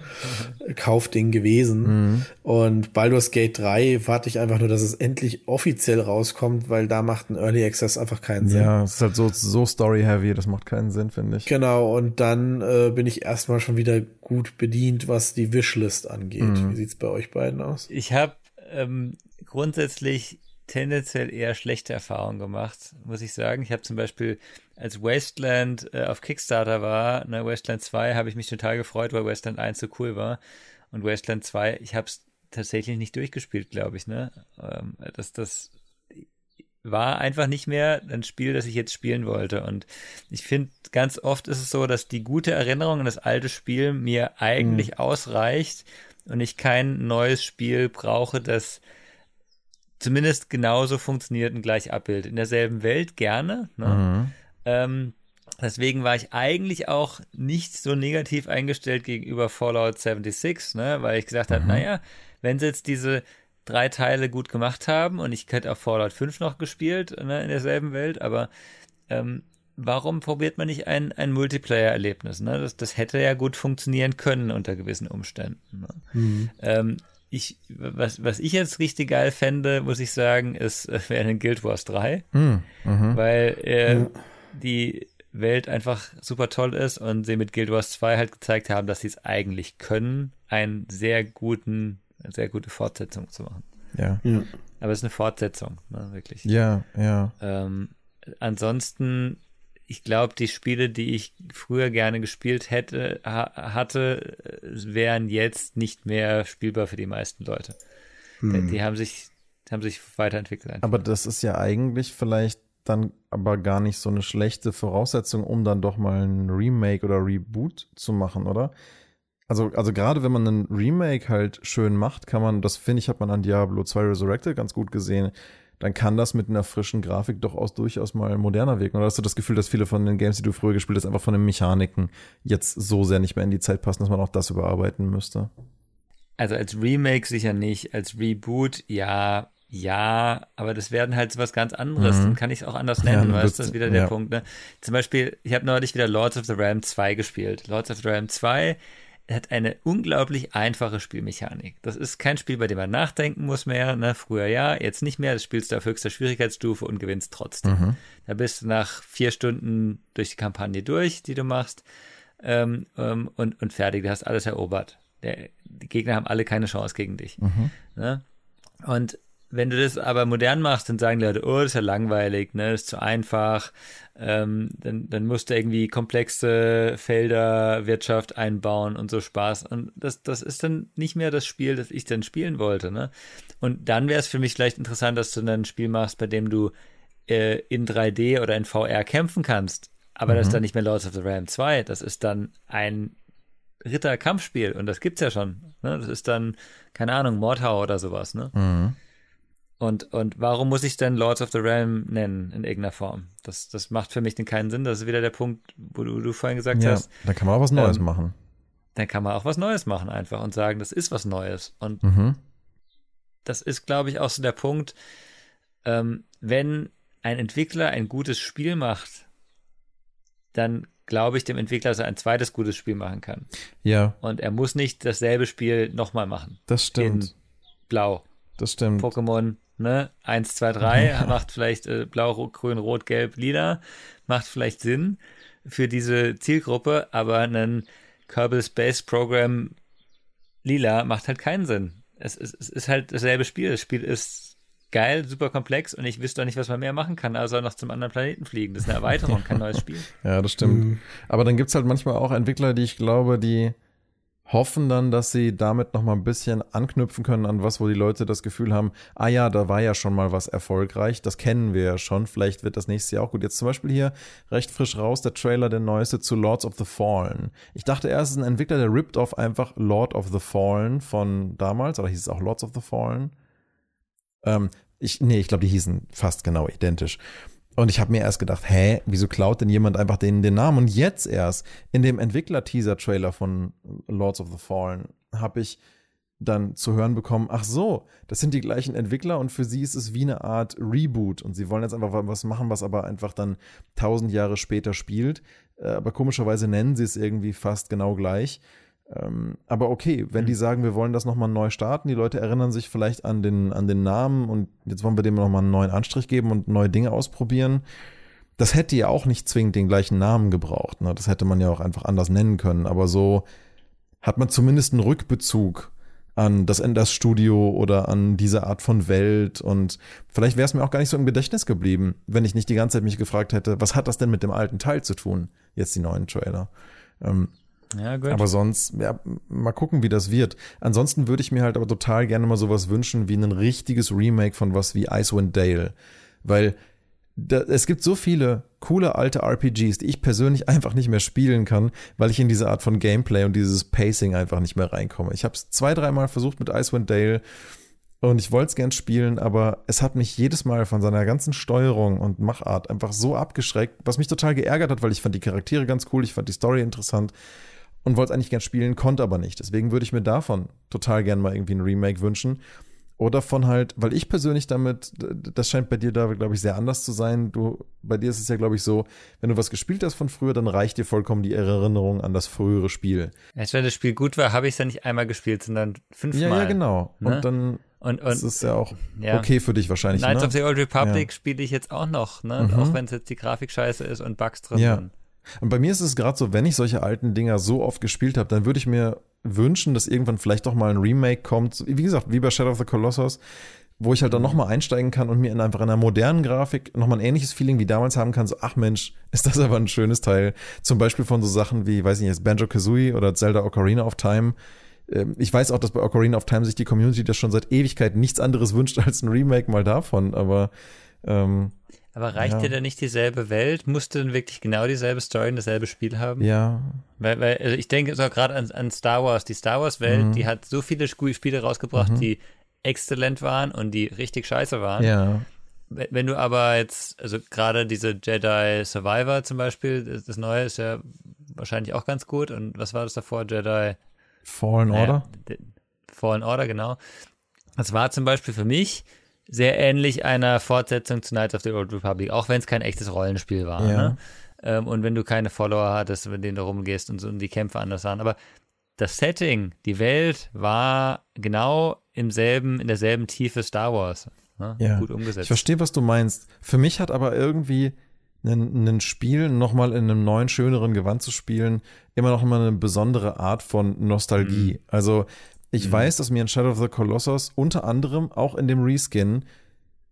Kaufding gewesen. Mhm. Und Baldur's Gate 3 warte ich einfach nur, dass es endlich offiziell rauskommt, weil da macht ein Early Access einfach keinen Sinn. Ja, es ist halt so, so story-heavy, das macht keinen Sinn, finde ich. Genau, und dann äh, bin ich erstmal schon wieder gut bedient, was die Wishlist angeht. Mhm. Wie sieht's bei euch beiden aus? Ich habe ähm, grundsätzlich tendenziell eher schlechte Erfahrungen gemacht, muss ich sagen. Ich habe zum Beispiel, als Wasteland äh, auf Kickstarter war, ne, Wasteland 2, habe ich mich total gefreut, weil Wasteland 1 so cool war. Und Wasteland 2, ich habe es tatsächlich nicht durchgespielt, glaube ich. Ne? Ähm, das, das war einfach nicht mehr ein Spiel, das ich jetzt spielen wollte. Und ich finde, ganz oft ist es so, dass die gute Erinnerung an das alte Spiel mir eigentlich ausreicht und ich kein neues Spiel brauche, das zumindest genauso funktioniert und gleich abbildet. In derselben Welt gerne. Ne? Mhm. Ähm, deswegen war ich eigentlich auch nicht so negativ eingestellt gegenüber Fallout 76, ne? weil ich gesagt habe, Mhm. naja, wenn sie jetzt diese drei Teile gut gemacht haben und ich hätte auch Fallout 5 noch gespielt ne, in derselben Welt, aber ähm, warum probiert man nicht ein, ein Multiplayer-Erlebnis? Ne? Das, das hätte ja gut funktionieren können unter gewissen Umständen. Ne? Ähm, ich, was, was ich jetzt richtig geil fände, muss ich sagen, ist, äh, wäre ein Guild Wars 3 Mhm. Mhm. weil äh, die Welt einfach super toll ist und sie mit Guild Wars 2 halt gezeigt haben, dass sie es eigentlich können, einen sehr guten, eine sehr gute Fortsetzung zu machen. Ja. Ja. Aber es ist eine Fortsetzung, ne, wirklich. Ja, ja. Ähm, ansonsten, ich glaube, die Spiele, die ich früher gerne gespielt hätte, ha hatte, wären jetzt nicht mehr spielbar für die meisten Leute. Die, die haben sich, haben sich weiterentwickelt. Einfach. Aber das ist ja eigentlich vielleicht dann aber gar nicht so eine schlechte Voraussetzung, um dann doch mal ein Remake oder Reboot zu machen, oder? Also, also gerade wenn man einen Remake halt schön macht, kann man, das finde ich, hat man an Diablo 2 Resurrected ganz gut gesehen, dann kann das mit einer frischen Grafik doch aus durchaus mal moderner wirken. Oder hast du das Gefühl, dass viele von den Games, die du früher gespielt hast, einfach von den Mechaniken jetzt so sehr nicht mehr in die Zeit passen, dass man auch das überarbeiten müsste? Also als Remake sicher nicht, als Reboot ja, ja, aber das werden halt so was ganz anderes. Mhm. Dann kann ich es auch anders Ja, nennen, dann weißt du, das ist wieder der ja. Punkt. Ne? Zum Beispiel, ich habe neulich wieder Lords of the Realm 2 gespielt. Lords of the Realm 2 hat eine unglaublich einfache Spielmechanik. Das ist kein Spiel, bei dem man nachdenken muss mehr. Ne? Früher ja, jetzt nicht mehr. Das spielst du auf höchster Schwierigkeitsstufe und gewinnst trotzdem. Mhm. Da bist du nach vier Stunden durch die Kampagne durch, die du machst, ähm, ähm, und, und fertig. Du hast alles erobert. Der, die Gegner haben alle keine Chance gegen dich. Mhm. Ne? Und wenn du das aber modern machst, dann sagen die Leute, oh, das ist ja langweilig, ne, das ist zu einfach. Ähm, dann, dann musst du irgendwie komplexe Felder, Wirtschaft einbauen und so Spaß. Und das, das ist dann nicht mehr das Spiel, das ich dann spielen wollte. Ne? Und dann wäre es für mich vielleicht interessant, dass du dann ein Spiel machst, bei dem du äh, in 3D oder in VR kämpfen kannst. Aber das ist dann nicht mehr Lords of the Realm 2. Das ist dann ein Ritter-Kampfspiel und das gibt's ja schon. Ne? Das ist dann, keine Ahnung, Mordhau oder sowas. Ne? Mhm. Und, und warum muss ich denn Lords of the Realm nennen in irgendeiner Form? Das, das macht für mich keinen Sinn. Das ist wieder der Punkt, wo du, du vorhin gesagt Ja, hast. dann kann man auch was Neues Ähm, machen. Dann kann man auch was Neues machen einfach und sagen, das ist was Neues. Und Mhm. das ist, glaube ich, auch so der Punkt. ähm, wenn ein Entwickler ein gutes Spiel macht, dann glaube ich dem Entwickler, dass er ein zweites gutes Spiel machen kann. Ja. Und er muss nicht dasselbe Spiel nochmal machen. Das stimmt. In Blau. Das stimmt. Pokémon, ne? 1, 2, 3 macht vielleicht äh, Blau, Grün, Rot, Gelb, Lila. Macht vielleicht Sinn für diese Zielgruppe, aber ein Kerbal Space Program Lila macht halt keinen Sinn. Es, es, es ist halt dasselbe Spiel. Das Spiel ist geil, super komplex und ich wüsste auch nicht, was man mehr machen kann, außer noch zum anderen Planeten fliegen. Das ist eine Erweiterung, kein neues Spiel. Ja, das stimmt. Mhm. Aber dann gibt es halt manchmal auch Entwickler, die ich glaube, die hoffen dann, dass sie damit noch mal ein bisschen anknüpfen können an was, wo die Leute das Gefühl haben, ah ja, da war ja schon mal was erfolgreich, das kennen wir ja schon, vielleicht wird das nächste Jahr auch gut. Jetzt zum Beispiel hier recht frisch raus der Trailer, der neueste zu Lords of the Fallen. Ich dachte erst, ist ein Entwickler, der rippt auf einfach Lord of the Fallen von damals, oder hieß es auch Lords of the Fallen? Ähm, ich, nee, ich glaube, die hießen fast genau identisch. Und ich habe mir erst gedacht, hä, wieso klaut denn jemand einfach denen den Namen? Und jetzt erst in dem Entwickler-Teaser-Trailer von Lords of the Fallen habe ich dann zu hören bekommen, ach so, das sind die gleichen Entwickler und für sie ist es wie eine Art Reboot und sie wollen jetzt einfach was machen, was aber einfach dann tausend Jahre später spielt. Äh, aber komischerweise nennen sie es irgendwie fast genau gleich. Ähm, aber okay, wenn mhm. die sagen, wir wollen das nochmal neu starten, die Leute erinnern sich vielleicht an den, an den Namen und jetzt wollen wir dem nochmal einen neuen Anstrich geben und neue Dinge ausprobieren. Das hätte ja auch nicht zwingend den gleichen Namen gebraucht. Ne? Das hätte man ja auch einfach anders nennen können. Aber so hat man zumindest einen Rückbezug an das Enders Studio oder an diese Art von Welt und vielleicht wäre es mir auch gar nicht so im Gedächtnis geblieben, wenn ich nicht die ganze Zeit mich gefragt hätte, was hat das denn mit dem alten Teil zu tun, jetzt die neuen Trailer. Ähm, ja, gut. Aber sonst, ja, mal gucken, wie das wird. Ansonsten würde ich mir halt aber total gerne mal sowas wünschen wie ein richtiges Remake von was wie Icewind Dale. Weil da, es gibt so viele coole alte RPGs, die ich persönlich einfach nicht mehr spielen kann, weil ich in diese Art von Gameplay und dieses Pacing einfach nicht mehr reinkomme. Ich habe es zwei, dreimal versucht mit Icewind Dale und ich wollte es gern spielen, aber es hat mich jedes Mal von seiner ganzen Steuerung und Machart einfach so abgeschreckt, was mich total geärgert hat, weil ich fand die Charaktere ganz cool, ich fand die Story interessant und wollte es eigentlich gern spielen, konnte aber nicht. Deswegen würde ich mir davon total gern mal irgendwie ein Remake wünschen. Oder von halt, weil ich persönlich damit, das scheint bei dir da, glaube ich, sehr anders zu sein. Du, bei dir ist es ja, glaube ich, so, wenn du was gespielt hast von früher, dann reicht dir vollkommen die Erinnerung an das frühere Spiel. Erst wenn das Spiel gut war, habe ich es ja nicht einmal gespielt, sondern fünfmal. Ja, ja, genau. Ne? Und dann und, und, das ist ja auch ja. okay für dich wahrscheinlich. Knights ne? of the Old Republic ja. spiele ich jetzt auch noch, ne? Mhm. Auch wenn es jetzt die Grafik scheiße ist und Bugs drin ja. sind. Und bei mir ist es gerade so, wenn ich solche alten Dinger so oft gespielt habe, dann würde ich mir wünschen, dass irgendwann vielleicht doch mal ein Remake kommt. Wie gesagt, wie bei Shadow of the Colossus, wo ich halt dann nochmal einsteigen kann und mir in einfach einer modernen Grafik nochmal ein ähnliches Feeling wie damals haben kann. So, ach Mensch, ist das aber ein schönes Teil. Zum Beispiel von so Sachen wie, weiß ich nicht, Banjo Kazooie oder Zelda Ocarina of Time. Ähm, ich weiß auch, dass bei Ocarina of Time sich die Community das schon seit Ewigkeit nichts anderes wünscht als ein Remake mal davon, aber ähm, aber reicht ja. dir denn nicht dieselbe Welt? Musst du denn wirklich genau dieselbe Story und dasselbe Spiel haben? Ja. Weil, weil also ich denke so gerade an, an Star Wars. Die Star Wars-Welt, mhm. die hat so viele Spiele rausgebracht, mhm. die exzellent waren und die richtig scheiße waren. Ja. Wenn du aber jetzt, also gerade diese Jedi Survivor zum Beispiel, das, das neue ist ja wahrscheinlich auch ganz gut. Und was war das davor? Jedi Fallen Order? Naja, Fallen Order, genau. Das war zum Beispiel für mich sehr ähnlich einer Fortsetzung zu Knights of the Old Republic, auch wenn es kein echtes Rollenspiel war. Ja. Ne? Ähm, und wenn du keine Follower hattest, mit denen du rumgehst und so und die Kämpfe anders waren. Aber das Setting, die Welt war genau im selben, in derselben Tiefe Star Wars. Ne? Ja. Gut umgesetzt. Ich verstehe, was du meinst. Für mich hat aber irgendwie ein, Spiel nochmal in einem neuen, schöneren Gewand zu spielen, immer noch mal eine besondere Art von Nostalgie. Mhm. Also ich mhm. weiß, dass mir in Shadow of the Colossus unter anderem auch in dem Reskin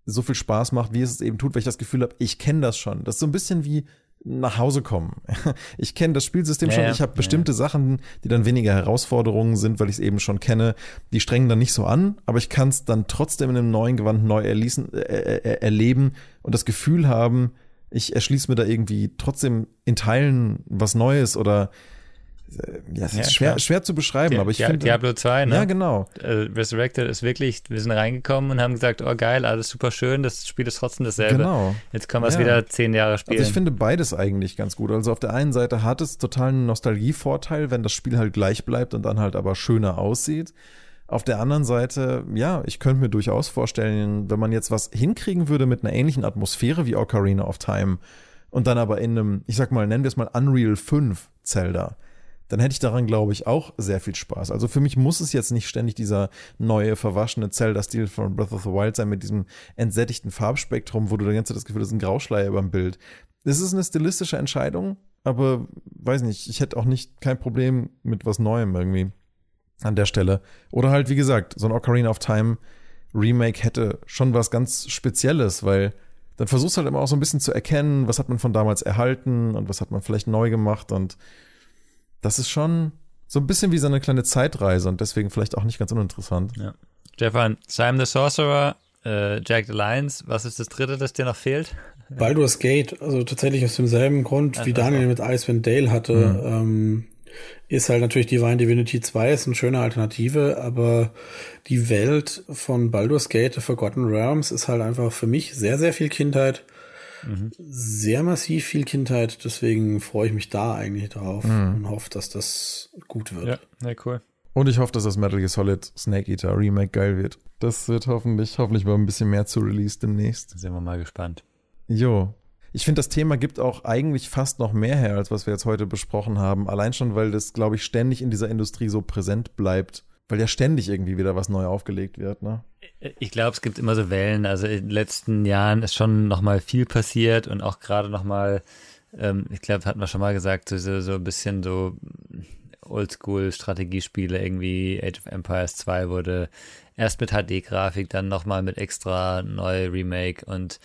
so viel Spaß macht, wie es es eben tut, weil ich das Gefühl habe, ich kenne das schon. Das ist so ein bisschen wie nach Hause kommen. Ich kenne das Spielsystem ja, schon. Ich habe bestimmte ja. Sachen, die dann weniger Herausforderungen sind, weil ich es eben schon kenne. Die strengen dann nicht so an, aber ich kann es dann trotzdem in einem neuen Gewand neu erließen, äh, äh, äh, erleben und das Gefühl haben, ich erschließe mir da irgendwie trotzdem in Teilen was Neues oder äh, ja, es ist schwer, schwer zu beschreiben, Di aber ich Di finde. Diablo 2, ne? Ja, genau. Uh, Resurrected ist wirklich, wir sind reingekommen und haben gesagt, oh geil, alles super schön, das Spiel ist trotzdem dasselbe. Genau. Jetzt können wir es ja. wieder zehn Jahre spielen. Also ich finde beides eigentlich ganz gut. Also auf der einen Seite hat es total einen Nostalgievorteil, wenn das Spiel halt gleich bleibt und dann halt aber schöner aussieht. Auf der anderen Seite, ja, ich könnte mir durchaus vorstellen, wenn man jetzt was hinkriegen würde mit einer ähnlichen Atmosphäre wie Ocarina of Time und dann aber in einem, ich sag mal, nennen wir es mal Unreal 5 Zelda, dann hätte ich daran, glaube ich, auch sehr viel Spaß. Also für mich muss es jetzt nicht ständig dieser neue, verwaschene Zelda-Stil von Breath of the Wild sein mit diesem entsättigten Farbspektrum, wo du die ganze Zeit das Gefühl hast, ein Grauschleier über dem Bild. Das ist eine stilistische Entscheidung, aber weiß nicht, ich hätte auch nicht kein Problem mit was Neuem irgendwie an der Stelle. Oder halt, wie gesagt, so ein Ocarina of Time Remake hätte schon was ganz Spezielles, weil dann versuchst du halt immer auch so ein bisschen zu erkennen, was hat man von damals erhalten und was hat man vielleicht neu gemacht und das ist schon so ein bisschen wie so eine kleine Zeitreise und deswegen vielleicht auch nicht ganz uninteressant. Ja. Stefan, Simon the Sorcerer, äh, Jack the Lions, was ist das dritte, das dir noch fehlt? Baldur's Gate, also tatsächlich aus demselben Grund, wie Daniel mit Icewind Dale hatte. Mhm. Ähm, ist halt natürlich Divine Divinity 2 ist eine schöne Alternative, aber die Welt von Baldur's Gate, The Forgotten Realms ist halt einfach für mich sehr, sehr viel Kindheit. Mhm. Sehr massiv viel Kindheit, deswegen freue ich mich da eigentlich drauf mhm. und hoffe, dass das gut wird. Ja, ja, cool. Und ich hoffe, dass das Metal Gear Solid Snake Eater Remake geil wird. Das wird hoffentlich, hoffentlich mal ein bisschen mehr zu Release demnächst. Sind wir mal gespannt. Jo, ich finde, das Thema gibt auch eigentlich fast noch mehr her, als was wir jetzt heute besprochen haben. Allein schon, weil das, glaube ich, ständig in dieser Industrie so präsent bleibt. Weil ja ständig irgendwie wieder was neu aufgelegt wird, ne? Ich glaube, es gibt immer so Wellen. Also in den letzten Jahren ist schon noch mal viel passiert und auch gerade noch mal, ähm, ich glaube, hatten wir schon mal gesagt, so, so ein bisschen so Oldschool-Strategiespiele, irgendwie Age of Empires 2 wurde erst mit HD-Grafik, dann nochmal mit extra neu Remake und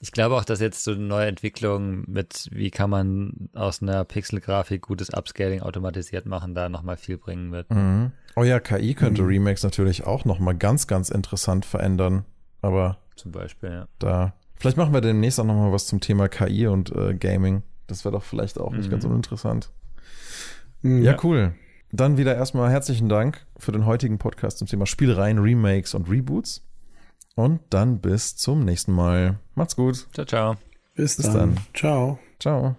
ich glaube auch, dass jetzt so neue Entwicklungen mit, wie kann man aus einer Pixel-Grafik gutes Upscaling automatisiert machen, da nochmal viel bringen wird. Mhm. Oh ja, KI könnte mhm. Remakes natürlich auch nochmal ganz, ganz interessant verändern. Aber zum Beispiel, ja. Da. Vielleicht machen wir demnächst auch nochmal was zum Thema KI und äh, Gaming. Das wäre doch vielleicht auch nicht mhm. ganz uninteressant. Mhm. Ja, cool. Dann wieder erstmal herzlichen Dank für den heutigen Podcast zum Thema Spielereien, Remakes und Reboots. Und dann bis zum nächsten Mal. Macht's gut. Ciao, ciao. Bis, bis dann. dann. Ciao. Ciao.